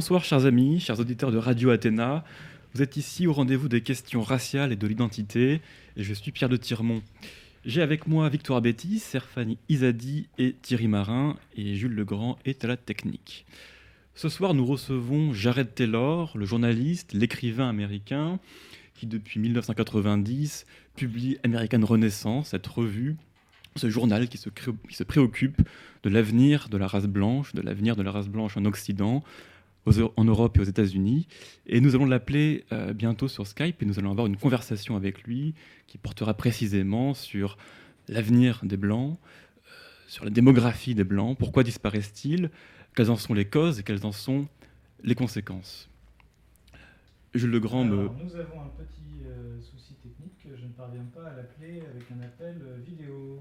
Bonsoir chers amis, chers auditeurs de Radio Athéna. Vous êtes ici au rendez-vous des questions raciales et de l'identité et je suis Pierre de Tirmont. J'ai avec moi Victoire Betty, Serfani Izadi et Thierry Marin et Jules Legrand est à la technique. Ce soir, nous recevons Jared Taylor, le journaliste, l'écrivain américain qui depuis 1990 publie American Renaissance, cette revue, ce journal qui se, qui se préoccupe de l'avenir de la race blanche, de l'avenir de la race blanche en Occident, en Europe et aux États-Unis. Et nous allons l'appeler euh, bientôt sur Skype et nous allons avoir une conversation avec lui qui portera précisément sur l'avenir des Blancs, euh, sur la démographie des Blancs, pourquoi disparaissent-ils, quelles en sont les causes et quelles en sont les conséquences. Jules Legrand me... Nous avons un petit euh, souci technique, je ne parviens pas à l'appeler avec un appel vidéo.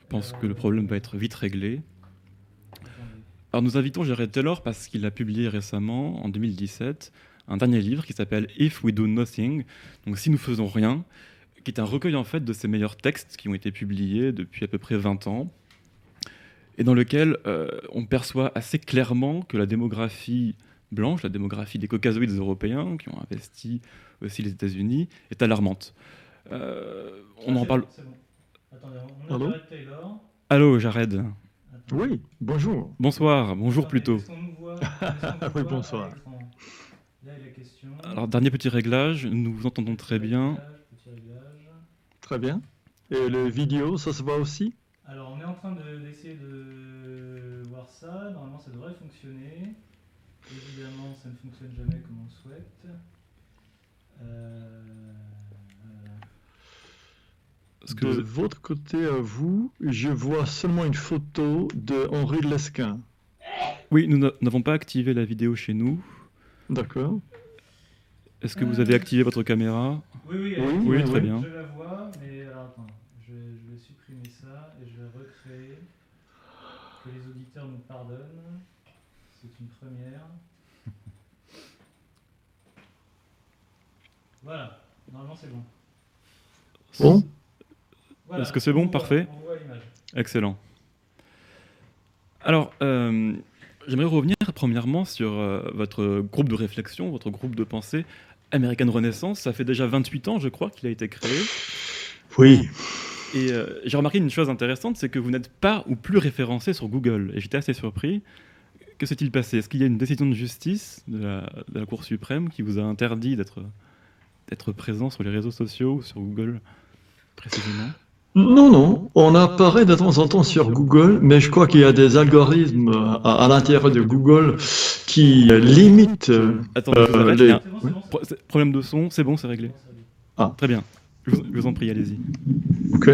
Je pense que le problème va être vite réglé. Alors nous invitons Jared Taylor parce qu'il a publié récemment, en 2017, un dernier livre qui s'appelle If We Do Nothing, donc si nous faisons rien, qui est un recueil en fait de ses meilleurs textes qui ont été publiés depuis à peu près 20 ans, et dans lequel euh, on perçoit assez clairement que la démographie blanche, la démographie des caucasoïdes européens qui ont investi aussi les États-Unis, est alarmante. Euh, on en parle. Attendez, on a Jared Taylor. Allô, Jared. Oui, bonjour. Bonsoir, bonjour plutôt. oui, bonsoir. Alors, dernier petit réglage, nous vous entendons très bien. Très bien. Et le vidéo, ça se voit aussi Alors, on est en train d'essayer de, voir ça. Normalement, ça devrait fonctionner. Évidemment, ça ne fonctionne jamais comme on le souhaite. Euh de votre côté à vous, je vois seulement une photo de Henri Lesquin. Oui, nous n'avons pas activé la vidéo chez nous. D'accord. Est-ce que vous avez activé votre caméra? Oui, oui, oui, très bien. Je la vois, mais alors attends, je, vais supprimer ça et je vais recréer. Que les auditeurs nous pardonnent. C'est une première. Voilà, normalement c'est bon. Bon est-ce que c'est bon Parfait. Excellent. Alors, euh, j'aimerais revenir premièrement sur euh, votre groupe de réflexion, votre groupe de pensée, American Renaissance. Ça fait déjà 28 ans, je crois, qu'il a été créé. Oui. Et euh, j'ai remarqué une chose intéressante, c'est que vous n'êtes pas ou plus référencé sur Google. Et j'étais assez surpris. Que s'est-il passé? Est-ce qu'il y a une décision de justice de la, de la Cour suprême qui vous a interdit d'être présent sur les réseaux sociaux ou sur Google précisément? Non, non, on apparaît de temps en temps sur Google, mais je crois qu'il y a des algorithmes à, l'intérieur de Google qui limitent. Attendez, euh, problème de son, c'est bon, c'est réglé. Ah. Très bien. Je vous, je vous en prie, allez-y. Ok.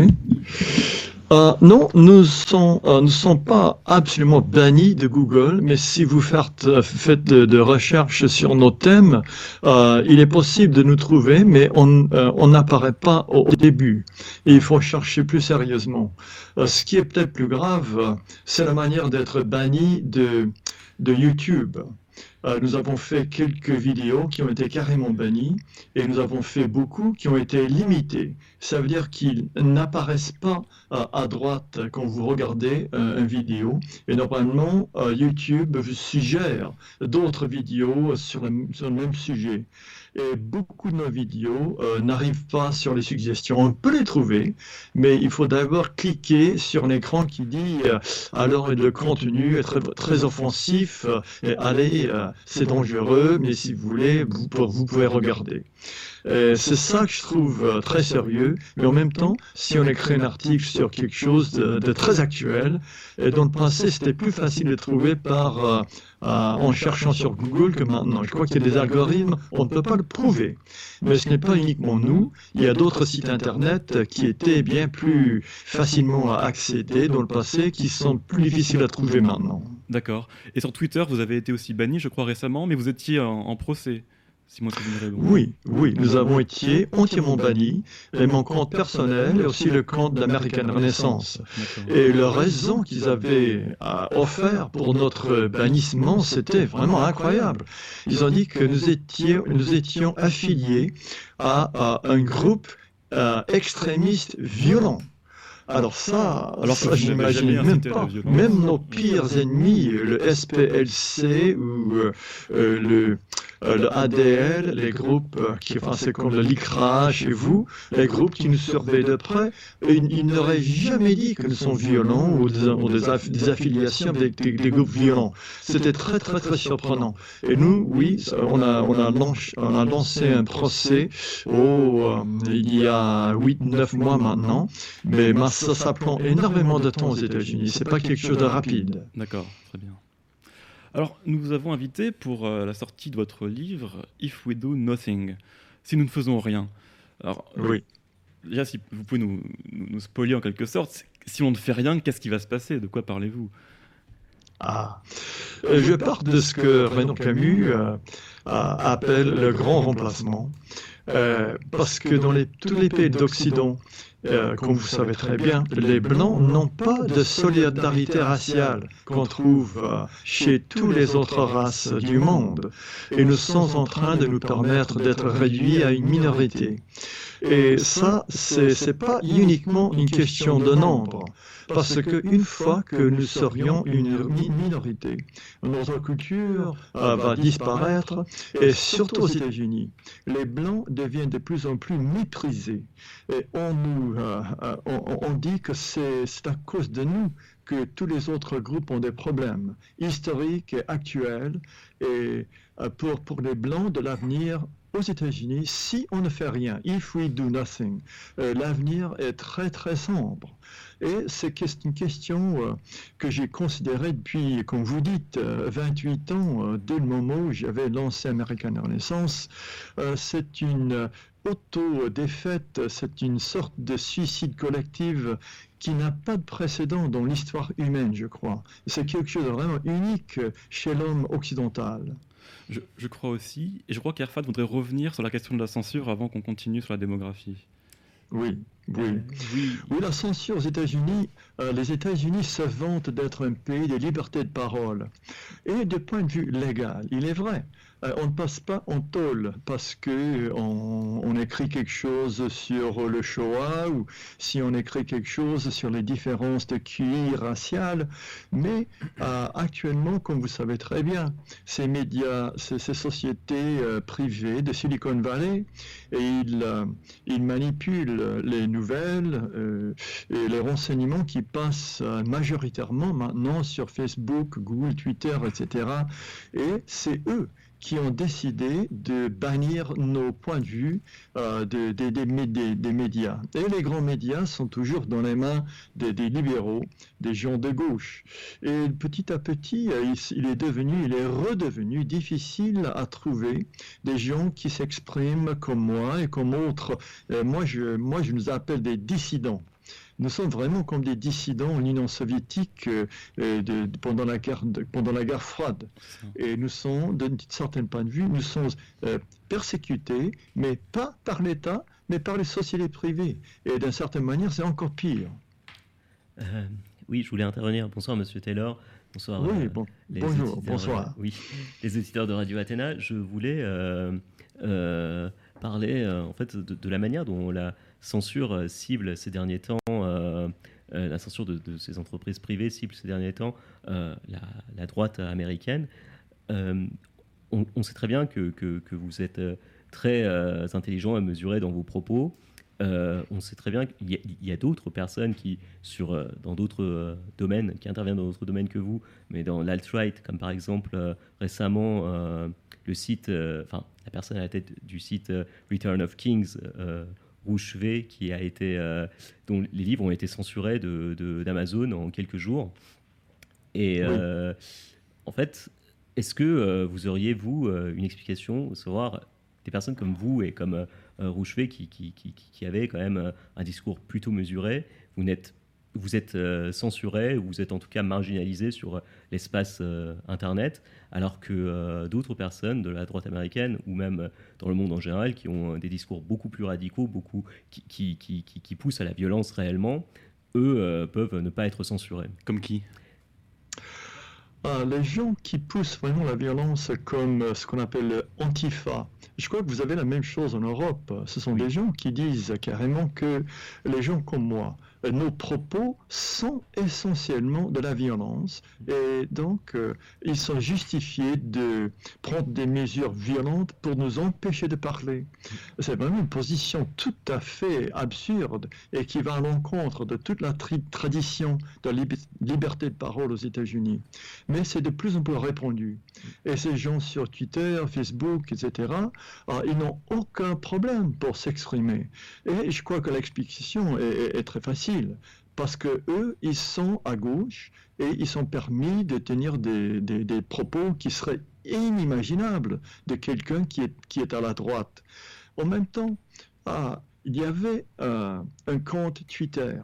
Euh, non, nous ne euh, sommes pas absolument bannis de Google, mais si vous faites, euh, faites de, recherches sur nos thèmes, il est possible de nous trouver, mais on n'apparaît pas au début. Et il faut chercher plus sérieusement. ce qui est peut-être plus grave, c'est la manière d'être banni de, de YouTube. Euh, nous avons fait quelques vidéos qui ont été carrément bannies et nous avons fait beaucoup qui ont été limitées. Ça veut dire qu'ils n'apparaissent pas euh, à droite quand vous regardez euh, une vidéo. Et normalement, YouTube suggère d'autres vidéos sur le même sujet et beaucoup de nos vidéos euh, n'arrivent pas sur les suggestions. On peut les trouver, mais il faut d'abord cliquer sur l'écran qui dit euh, alors le contenu est très, très offensif, euh, et allez, c'est dangereux, mais si vous voulez, vous, vous pouvez regarder. C'est ça que je trouve très sérieux, mais en même temps, si on écrit un article sur quelque chose de, très actuel, et dans le passé, c'était plus facile de trouver par en cherchant sur Google que maintenant. Je crois qu'il y a des algorithmes, on ne peut pas le prouver. Mais ce n'est pas uniquement nous, il y a d'autres sites Internet qui étaient bien plus facilement à accéder dans le passé, qui sont plus difficiles à trouver maintenant. D'accord. Et sur Twitter, vous avez été aussi banni, je crois, récemment, mais vous étiez en procès. Oui, oui, nous avons été entièrement bannis, et mon compte personnel et aussi le compte d'American Renaissance. Et la raison qu'ils avaient offert pour notre bannissement, c'était vraiment incroyable. Ils ont dit que nous étions, nous étions affiliés à, un groupe euh, extrémiste violent. Alors ça, Alors ça, je n'imagine même pas. Même nos pires ennemis, le SPLC ou euh, le, le ADL, les groupes qui, enfin c'est comme le LICRA chez vous, les groupes qui nous surveillent de près, ils, n'auraient jamais dit que nous sommes violents ou des, des, affiliations avec des, groupes violents. C'était très très très surprenant. Et nous, oui, on a, on a, lancé, un procès oh, il y a 8-9 mois maintenant, mais ça, ça prend énormément de temps aux États-Unis. C'est pas quelque chose de rapide. D'accord, très bien. Alors, nous vous avons invité pour euh, la sortie de votre livre If We Do Nothing, si nous ne faisons rien. Alors, oui. déjà, si vous pouvez nous, nous, spoiler en quelque sorte, si on ne fait rien, qu'est-ce qui va se passer? De quoi parlez-vous? Ah. Euh, je pars de ce que Renaud Camus euh, appelle le grand remplacement. parce que dans les, tous les pays d'Occident, euh, comme vous savez très bien, les Blancs n'ont pas de solidarité raciale qu'on trouve euh, chez toutes les autres races du monde. Et nous sommes en train de nous permettre d'être réduits à une minorité. Et ça, ce n'est pas uniquement une question de nombre, parce qu'une fois que nous serions une minorité, notre culture euh, va disparaître, et surtout aux États-Unis, les Blancs deviennent de plus en plus méprisés. Et on nous euh, euh, on, dit que c'est à cause de nous que tous les autres groupes ont des problèmes historiques et actuels. Et euh, pour, pour les Blancs de l'avenir aux États-Unis, si on ne fait rien, if we do nothing, l'avenir est très très sombre. Et c'est une question que j'ai considérée depuis, comme vous dites, 28 ans, dès le moment où j'avais lancé American Renaissance. c'est une auto-défaite, c'est une sorte de suicide collectif qui n'a pas de précédent dans l'histoire humaine, je crois. C'est quelque chose de vraiment unique chez l'homme occidental. Je, crois aussi, et je crois qu'Erfat voudrait revenir sur la question de la censure avant qu'on continue sur la démographie. Oui, oui. oui. la censure aux États-Unis, euh, les États-Unis se vantent d'être un pays de liberté de parole. Et de point de vue légal, il est vrai, on ne passe pas en tôle parce que on, écrit quelque chose sur le Shoah ou si on écrit quelque chose sur les différences de QI raciales. Mais euh, actuellement, comme vous savez très bien, ces médias, ces, sociétés euh, privées de Silicon Valley, ils, ils manipulent les nouvelles et les renseignements qui passent majoritairement maintenant sur Facebook, Google, Twitter, etc. Et c'est eux qui ont décidé de bannir nos points de vue euh, des, des, médias. Et les grands médias sont toujours dans les mains des, libéraux, des gens de gauche. Et petit à petit, euh, il, est devenu, il est redevenu difficile à trouver des gens qui s'expriment comme moi et comme autres. Euh, moi, je, moi, je nous appelle des dissidents nous sommes vraiment comme des dissidents en Union soviétique euh, de, pendant, la guerre, pendant la guerre froide. Et nous sommes, d'un certain point de vue, nous sommes euh, persécutés, mais pas par l'État, mais par les sociétés privées. Et d'une certaine manière, c'est encore pire. Euh, oui, je voulais intervenir. Bonsoir, Monsieur Taylor. Bonsoir. Oui, bon, bonjour, bonsoir. oui, les auditeurs de Radio Athéna. Je voulais parler en fait de, de, la manière dont la censure euh, cible ces derniers temps, euh, euh, la censure de, ces entreprises privées cible ces derniers temps la, droite américaine. On, sait très bien que, que, vous êtes très intelligent et mesuré dans vos propos. on sait très bien qu'il y a, d'autres personnes qui, sur, dans d'autres domaines, qui interviennent dans d'autres domaines que vous, mais dans l'alt-right, comme par exemple récemment le site, enfin la personne à la tête du site Return of Kings, Rouchevet, qui a été, euh, dont les livres ont été censurés d'Amazon de, en quelques jours. Et euh, en fait, est-ce que euh, vous auriez, vous, une explication, savoir des personnes comme vous et comme Rouchevet qui, qui, qui, qui, avaient quand même un discours plutôt mesuré, vous n'êtes vous êtes euh, censuré, ou vous êtes en tout cas marginalisé sur euh, l'espace euh, Internet, alors que d'autres personnes de la droite américaine, ou même dans le monde en général, qui ont des discours beaucoup plus radicaux, beaucoup, qui, qui, qui, poussent à la violence réellement, eux peuvent ne pas être censurés. Comme qui? Ah, les gens qui poussent vraiment la violence comme ce qu'on appelle antifa, je crois que vous avez la même chose en Europe. Ce sont des gens qui disent carrément que les gens comme moi, nos propos sont essentiellement de la violence et donc euh, ils sont justifiés de prendre des mesures violentes pour nous empêcher de parler. C'est vraiment une position tout à fait absurde et qui va à l'encontre de toute la tradition de liberté de parole aux États-Unis. Mais c'est de plus en plus répandu. Et ces gens sur Twitter, Facebook, etc., euh, ils n'ont aucun problème pour s'exprimer. Et je crois que l'explication est, très facile parce que eux, ils sont à gauche et ils sont permis de tenir des, propos qui seraient inimaginables de quelqu'un qui est, qui est à la droite. En même temps, ah, il y avait euh, un compte Twitter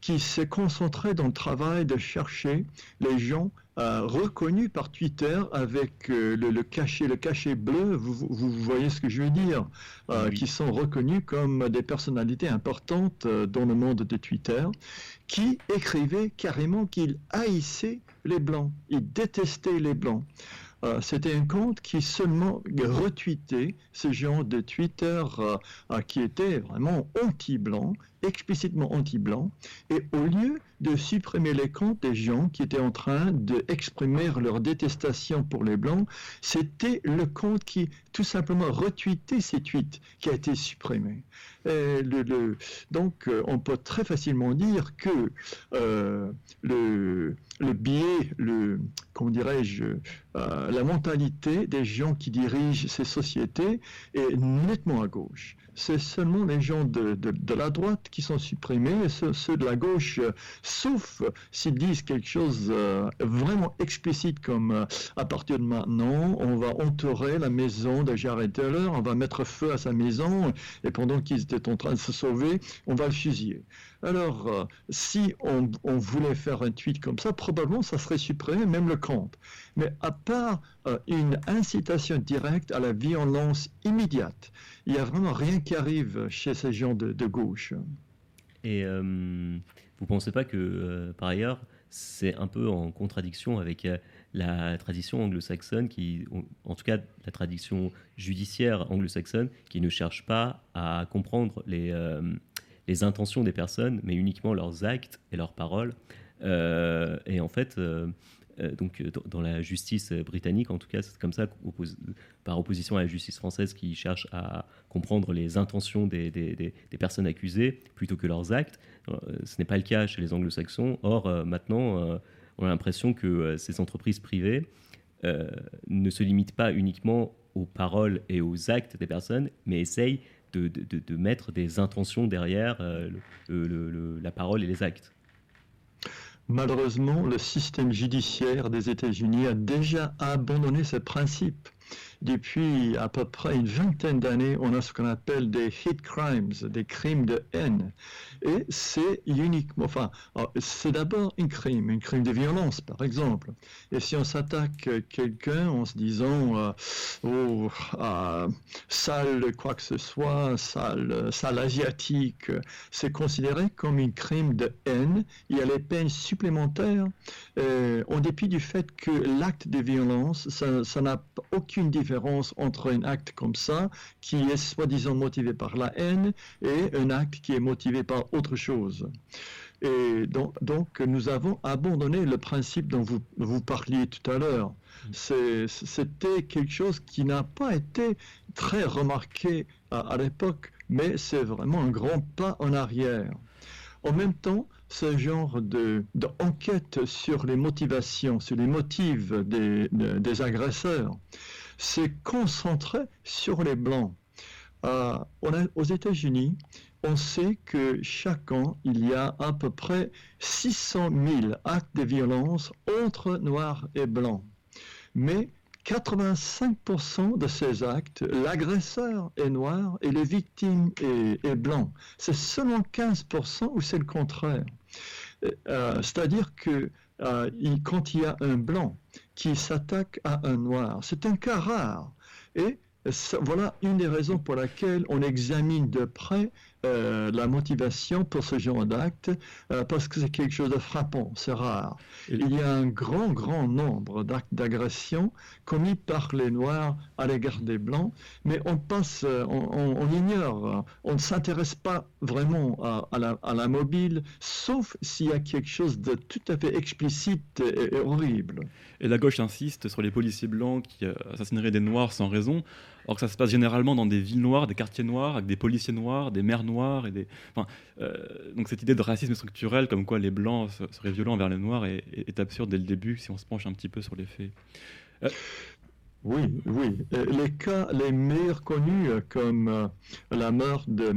qui s'est concentré dans le travail de chercher les gens euh, reconnus par Twitter avec euh, le, cachet, le cachet bleu, vous, voyez ce que je veux dire, euh, qui sont reconnus comme des personnalités importantes dans le monde de Twitter, qui écrivaient carrément qu'ils haïssaient les blancs, ils détestaient les blancs. Euh, c'était un compte qui seulement retweetait ce genre de Twitter euh, euh, qui était vraiment anti-blanc, explicitement anti-blanc, et au lieu de supprimer les comptes des gens qui étaient en train d'exprimer leur détestation pour les blancs, c'était le compte qui tout simplement retweetait ces tweets qui a été supprimé. donc on peut très facilement dire que le, le biais, le, comment dirais-je, euh, la mentalité des gens qui dirigent ces sociétés est nettement à gauche c'est seulement les gens de, la droite qui sont supprimés, et ceux, de la gauche, euh, sauf s'ils disent quelque chose euh, vraiment explicite comme euh, à partir de maintenant, on va entourer la maison de Jared Taylor, on va mettre feu à sa maison, et pendant qu'ils étaient en train de se sauver, on va le fusiller. Alors, si on, voulait faire un tweet comme ça, probablement ça serait supprimé, même le compte. Mais à part une incitation directe à la violence immédiate, il n'y a vraiment rien qui arrive chez ces gens de, gauche. Et euh, vous ne pensez pas que, euh, par ailleurs, c'est un peu en contradiction avec euh, la tradition anglo-saxonne, qui, en tout cas la tradition judiciaire anglo-saxonne, qui ne cherche pas à comprendre les, les intentions des personnes, mais uniquement leurs actes et leurs paroles. et en fait, euh, donc euh, dans la justice britannique, en tout cas, c'est comme ça, par opposition à la justice française qui cherche à comprendre les intentions des, personnes accusées plutôt que leurs actes. Euh, ce n'est pas le cas chez les anglo-saxons. Or, maintenant, on a l'impression que ces entreprises privées ne se limitent pas uniquement aux paroles et aux actes des personnes, mais essayent de, mettre des intentions derrière la parole et les actes. Malheureusement, le système judiciaire des États-Unis a déjà abandonné ce principe depuis à peu près une vingtaine d'années, on a ce qu'on appelle des hate crimes, des crimes de haine. Et c'est uniquement, enfin, c'est d'abord un crime, un crime de violence, par exemple. Et si on s'attaque quelqu'un en se disant, euh, oh, ah, sale quoi que ce soit, sale, sale asiatique, c'est considéré comme un crime de haine. Il y a les peines supplémentaires, en dépit du fait que l'acte de violence, ça n'a aucune différence entre un acte comme ça, qui est soi-disant motivé par la haine, et un acte qui est motivé par autre chose. Et donc, donc nous avons abandonné le principe dont vous, vous parliez tout à l'heure. C'était quelque chose qui n'a pas été très remarqué à, l'époque, mais c'est vraiment un grand pas en arrière. En même temps, ce genre d'enquête de, sur les motivations, sur les motifs des, des agresseurs, s'est concentré sur les Blancs. Euh, aux États-Unis, on sait que chaque an, il y a à peu près 600 000 actes de violence entre Noirs et Blancs. Mais 85% de ces actes, l'agresseur est noir et les victimes est, est blanc. C'est seulement 15% où c'est le contraire. Euh, c'est-à-dire que euh, quand il y a un blanc qui s'attaque à un noir, c'est un cas rare. Et voilà une des raisons pour laquelle on examine de près euh, la motivation pour ce genre d'acte euh, parce que c'est quelque chose de frappant, c'est rare. Il y a un grand, grand nombre d'actes d'agression commis par les Noirs à l'égard des Blancs, mais on passe, euh, on, ignore, on ne s'intéresse pas vraiment à, la, mobile, sauf s'il y a quelque chose de tout à fait explicite et, horrible. Et la gauche insiste sur les policiers blancs qui assassineraient des Noirs sans raison alors que ça se passe généralement dans des villes noires, des quartiers noirs, avec des policiers noirs, des maires noirs. Et des... Enfin, euh, donc cette idée de racisme structurel, comme quoi les blancs seraient violents envers les noirs, est, absurde dès le début si on se penche un petit peu sur les faits. Euh, oui, oui. Euh, les cas les meilleurs connus, comme euh, la mort de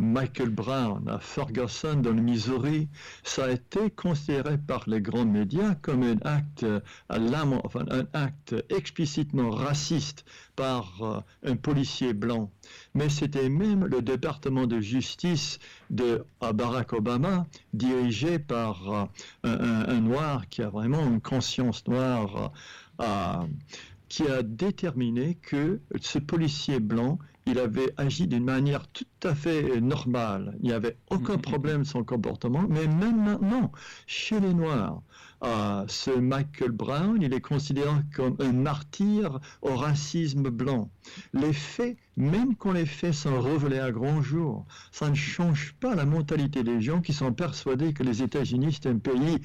Michael Brown à Ferguson dans le Missouri, ça a été considéré par les grands médias comme un acte, un acte explicitement raciste par un policier blanc. Mais c'était même le département de justice de Barack Obama, dirigé par un, noir qui a vraiment une conscience noire qui a déterminé que ce policier blanc, il avait agi d'une manière tout à fait normale. Il n'y avait aucun mm-hmm. problème son comportement, mais même maintenant, chez les Noirs, ah, ce Michael Brown, il est considéré comme un martyr au racisme blanc. Les faits, même quand les faits sont révélés à grand jour, ça ne change pas la mentalité des gens qui sont persuadés que les États-Unis, c'est un pays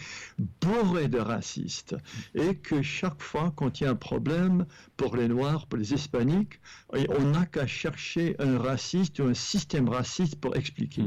bourré de racistes. Et que chaque fois, quand il y a un problème pour les Noirs, pour les Hispaniques, on n'a qu'à chercher un raciste ou un système raciste pour expliquer.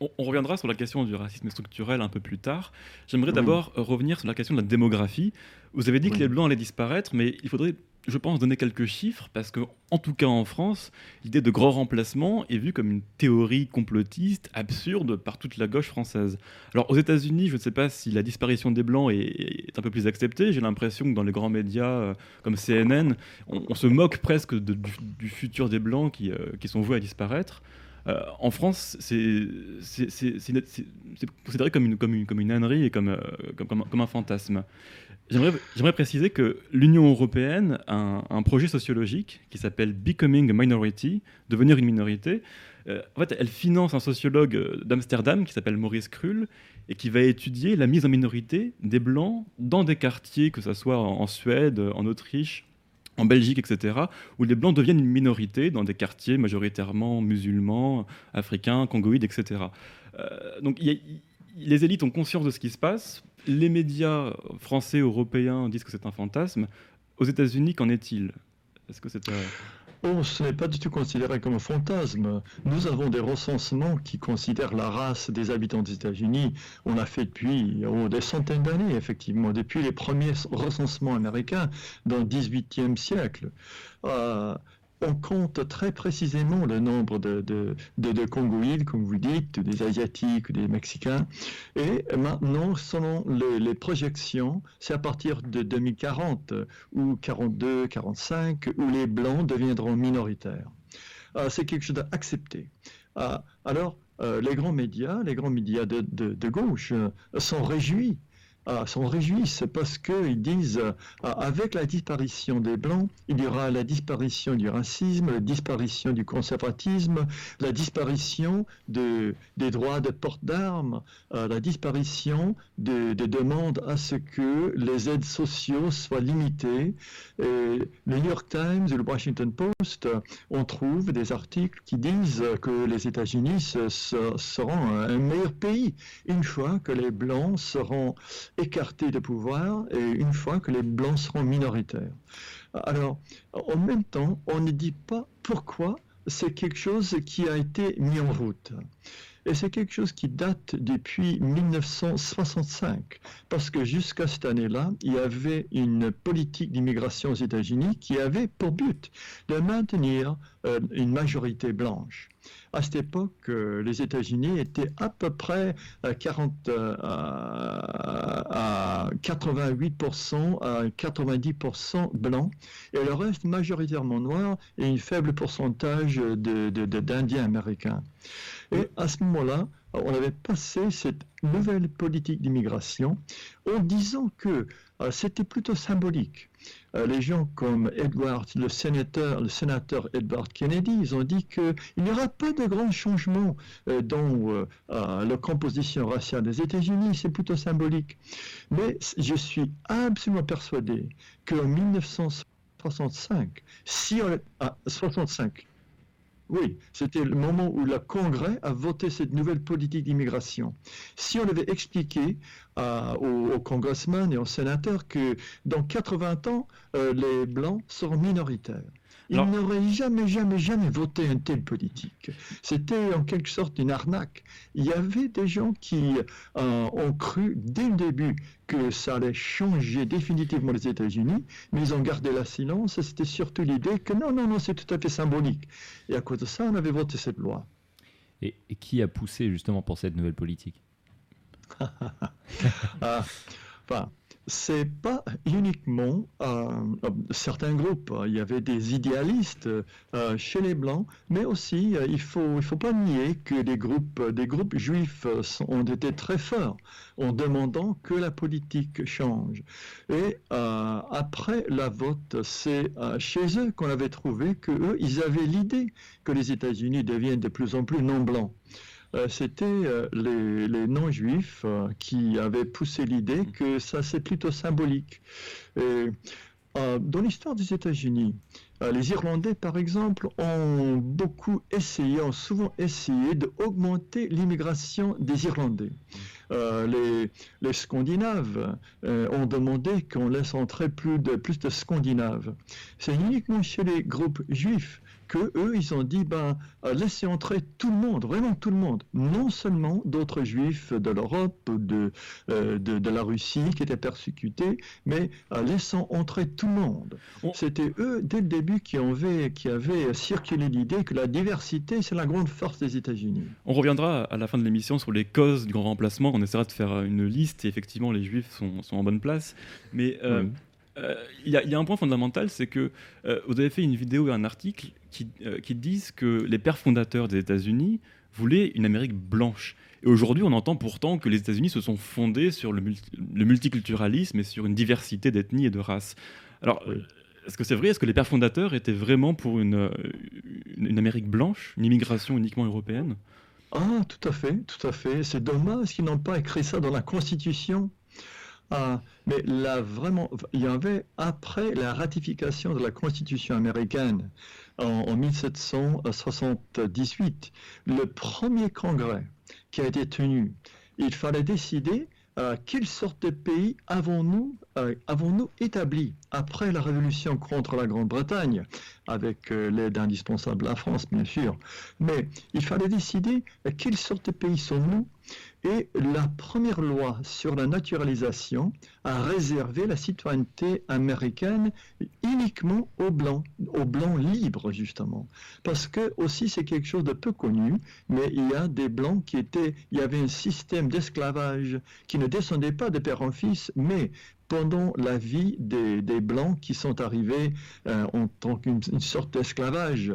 On, reviendra sur la question du racisme structurel un peu plus tard. J'aimerais d'abord revenir sur la question de la démographie. Vous avez dit que les Blancs allaient disparaître, mais il faudrait, je pense, donner quelques chiffres, parce que, en tout cas en France, l'idée de grand remplacement est vue comme une théorie complotiste absurde par toute la gauche française. Alors aux États-Unis, je ne sais pas si la disparition des Blancs est, un peu plus acceptée. J'ai l'impression que dans les grands médias euh, comme CNN, on, se moque presque du, futur des Blancs qui, euh, sont voués à disparaître. Euh, en France, c'est considéré comme une, comme, ânerie et comme, un fantasme. J'aimerais préciser que l'Union européenne a un, projet sociologique qui s'appelle Becoming a Minority, devenir une minorité. Euh, en fait, elle finance un sociologue d'Amsterdam qui s'appelle Maurice Krull et qui va étudier la mise en minorité des Blancs dans des quartiers, que ce soit en Suède, en Autriche, en Belgique, etc., où les Blancs deviennent une minorité dans des quartiers majoritairement musulmans, africains, congoïdes, etc. Euh, donc les élites ont conscience de ce qui se passe, les médias français, européens disent que c'est un fantasme. Aux États-Unis, qu'en est-il? Est-ce que c'est... Oh, ce n'est pas du tout considéré comme un fantasme. Nous avons des recensements qui considèrent la race des habitants des États-Unis. On a fait depuis oh, des centaines d'années, effectivement, depuis les premiers recensements américains dans le XVIIIe siècle. Euh, on compte très précisément le nombre de, de, Congoïdes, comme vous dites, des Asiatiques, des Mexicains. Et maintenant, selon les, projections, c'est à partir de 2040 ou 42, 45, où les Blancs deviendront minoritaires. Euh, c'est quelque chose d'accepté. Euh, alors, euh, les grands médias, les grands médias de, gauche sont réjouis s'en réjouissent parce qu'ils disent ah, avec la disparition des Blancs, il y aura la disparition du racisme, la disparition du conservatisme, la disparition de, des droits de porte d'armes, euh, la disparition des demandes à ce que les aides sociaux soient limitées. Le New York Times et le Washington Post, on trouve des articles qui disent que les États-Unis seront un meilleur pays une fois que les Blancs seront écartés de pouvoir et une fois que les blancs seront minoritaires. Alors, en même temps, on ne dit pas pourquoi c'est quelque chose qui a été mis en route. Et c'est quelque chose qui date depuis 1965, parce que jusqu'à cette année-là, il y avait une politique d'immigration aux États-Unis qui avait pour but de maintenir euh, une majorité blanche. À cette époque, euh, les États-Unis étaient à peu près 40, euh, à 88% à 90% blancs, et le reste majoritairement noir et un faible pourcentage d'Indiens américains. Et à ce moment-là, on avait passé cette nouvelle politique d'immigration en disant que c'était plutôt symbolique. Euh, les gens comme Edward, le sénateur, le sénateur Edward Kennedy, ils ont dit qu'il n'y aura pas de grands changements euh, dans la composition raciale des États-Unis, c'est plutôt symbolique. Mais je suis absolument persuadé qu'en 1965, si on, 65, oui, c'était le moment où le Congrès a voté cette nouvelle politique d'immigration. Si on avait expliqué euh, aux, congressmen et aux sénateurs que dans 80 ans, euh, les Blancs seront minoritaires, ils n'auraient jamais, jamais, jamais voté une telle politique. C'était en quelque sorte une arnaque. Il y avait des gens qui euh, ont cru dès le début que ça allait changer définitivement les États-Unis, mais ils ont gardé la silence et c'était surtout l'idée que non, non, non, c'est tout à fait symbolique. Et à cause de ça, on avait voté cette loi. Et, qui a poussé justement pour cette nouvelle politique? Ah, enfin, c'est pas uniquement euh, certains groupes. Il y avait des idéalistes euh, chez les blancs, mais aussi euh, il faut il faut pas nier que des groupes des groupes juifs ont été très forts en demandant que la politique change. Et après la vote, c'est chez eux qu'on avait trouvé que eux ils avaient l'idée que les États-Unis deviennent de plus en plus non blancs. Euh, c'était euh, les, non-juifs euh, qui avaient poussé l'idée mm. que ça c'est plutôt symbolique. dans l'histoire des États-Unis, les Irlandais, par exemple, ont beaucoup essayé, ont souvent essayé d'augmenter l'immigration des Irlandais. les, les, Scandinaves ont demandé qu'on laisse entrer plus de, plus de Scandinaves. C'est uniquement chez les groupes juifs que eux, ils ont dit, ben, euh, laissez entrer tout le monde, vraiment tout le monde, non seulement d'autres juifs de l'Europe, de, euh, de, la Russie qui étaient persécutés, mais euh, laissons entrer tout le monde. C'était eux, dès le début, qui avaient, qui avaient circulé l'idée que la diversité, c'est la grande force des États-Unis. On reviendra à la fin de l'émission sur les causes du grand remplacement, on essaiera de faire une liste, et effectivement, les juifs sont, sont en bonne place, mais... Euh, il y, a un point fondamental, c'est que euh, vous avez fait une vidéo et un article qui, euh, qui disent que les pères fondateurs des États-Unis voulaient une Amérique blanche. Et aujourd'hui, on entend pourtant que les États-Unis se sont fondés sur le, multiculturalisme et sur une diversité d'ethnies et de races. Alors, est-ce que c'est vrai? Est-ce que les pères fondateurs étaient vraiment pour une, une Amérique blanche, une immigration uniquement européenne? Ah, tout à fait, tout à fait. C'est dommage qu'ils n'ont pas écrit ça dans la Constitution. Ah, mais là, vraiment, il y avait, après la ratification de la Constitution américaine en, 1778, le premier congrès qui a été tenu, il fallait décider euh, quelle sorte de pays avons-nous euh, avons-nous établi après la révolution contre la Grande-Bretagne, avec euh, l'aide indispensable à la France, bien sûr. Mais il fallait décider quelle sorte de pays sommes-nous et la première loi sur la naturalisation a réservé la citoyenneté américaine uniquement aux blancs, aux blancs libres justement. Parce que aussi c'est quelque chose de peu connu, mais il y a des blancs qui étaient, il y avait un système d'esclavage qui ne descendait pas de père en fils, mais pendant la vie des, Blancs qui sont arrivés euh, en tant qu'une sorte d'esclavage.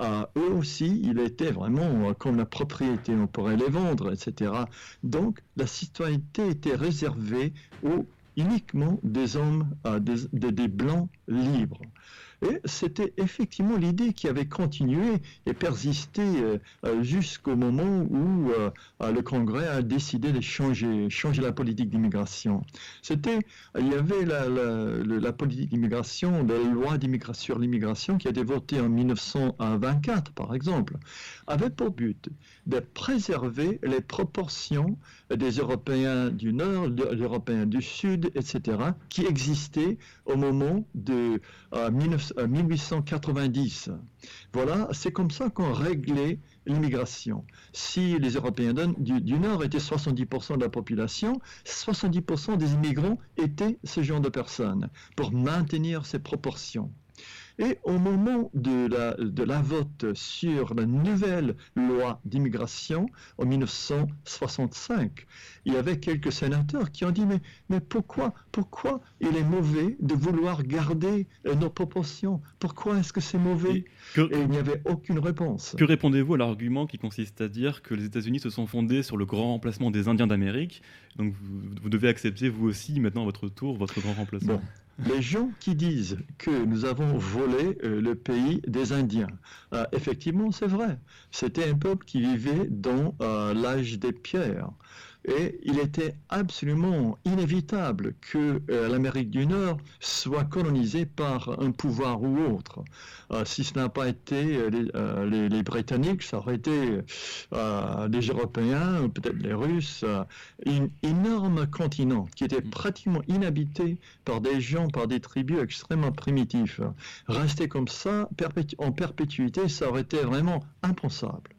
Eux aussi, il était vraiment comme la propriété, on pourrait les vendre, etc. Donc, la citoyenneté était réservée uniquement des hommes, des Blancs libres. Et c'était effectivement l'idée qui avait continué et persisté euh, euh, jusqu'au moment où euh, le Congrès a décidé de changer, la politique d'immigration. C'était, il y avait la, la, politique d'immigration, la loi sur l'immigration qui a été votée en 1924, par exemple, avait pour but de préserver les proportions des Européens du Nord, des Européens du Sud, etc., qui existaient au moment de 1890. Voilà, c'est comme ça qu'on réglait l'immigration. Si les Européens du, du Nord étaient 70% de la population, 70% des immigrants étaient ce genre de personnes, pour maintenir ces proportions. Et au moment de la, de la vote sur la nouvelle loi d'immigration en 1965, il y avait quelques sénateurs qui ont dit mais, mais pourquoi, pourquoi il est mauvais de vouloir garder euh, nos proportions? Pourquoi est-ce que c'est mauvais? Et, il n'y avait aucune réponse. Que répondez-vous à l'argument qui consiste à dire que les États-Unis se sont fondés sur le grand remplacement des Indiens d'Amérique? Donc vous, devez accepter vous aussi maintenant à votre tour votre grand remplacement les gens qui disent que nous avons volé euh, le pays des Indiens, euh, effectivement, c'est vrai. C'était un peuple qui vivait dans euh, l'âge des pierres. Et il était absolument inévitable que euh, l'Amérique du Nord soit colonisée par un pouvoir ou autre. Euh, si ce n'a pas été euh, les, les- les Britanniques, ça aurait été les Européens, ou peut-être les Russes, un énorme continent qui était pratiquement inhabité par des gens, par des tribus extrêmement primitifs. Rester comme ça perpétu- en perpétuité, ça aurait été vraiment impensable.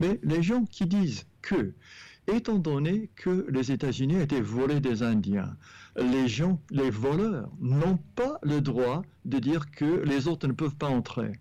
Mais les gens qui disent que étant donné que les États-Unis étaient volés des Indiens, les gens, les voleurs, n'ont pas le droit de dire que les autres ne peuvent pas entrer.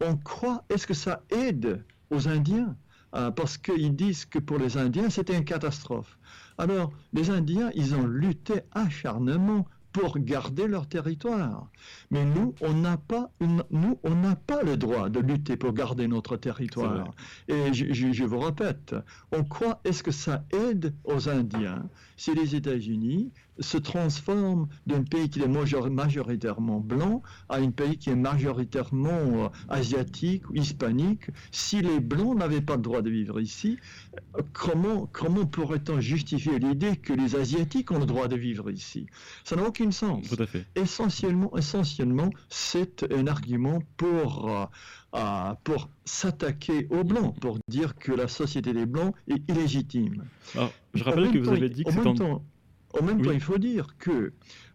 On croit, est-ce que ça aide aux Indiens? Euh, Parce qu'ils disent que pour les Indiens, c'était une catastrophe. Alors, les Indiens, ils ont lutté acharnement pour garder leur territoire. Mais nous, on n'a pas, une- nous, on n'a pas le droit de lutter pour garder notre territoire. Et je, je- je vous répète, on croit, est-ce que ça aide aux Indiens si les États-Unis se transforment d'un pays qui est major- majoritairement blanc à un pays qui est majoritairement euh, asiatique ou hispanique? Si les blancs n'avaient pas le droit de vivre ici, comment, comment pourrait-on justifier l'idée que les Asiatiques ont le droit de vivre ici? Ça n'a aucun sens Tout à fait. essentiellement, essentiellement, c'est un argument pour, euh, pour s'attaquer aux Blancs, pour dire que la société des Blancs est illégitime. Alors, je rappelle que vous temps, avez dit que en c'est même en... temps, en même Oui. temps, il faut dire que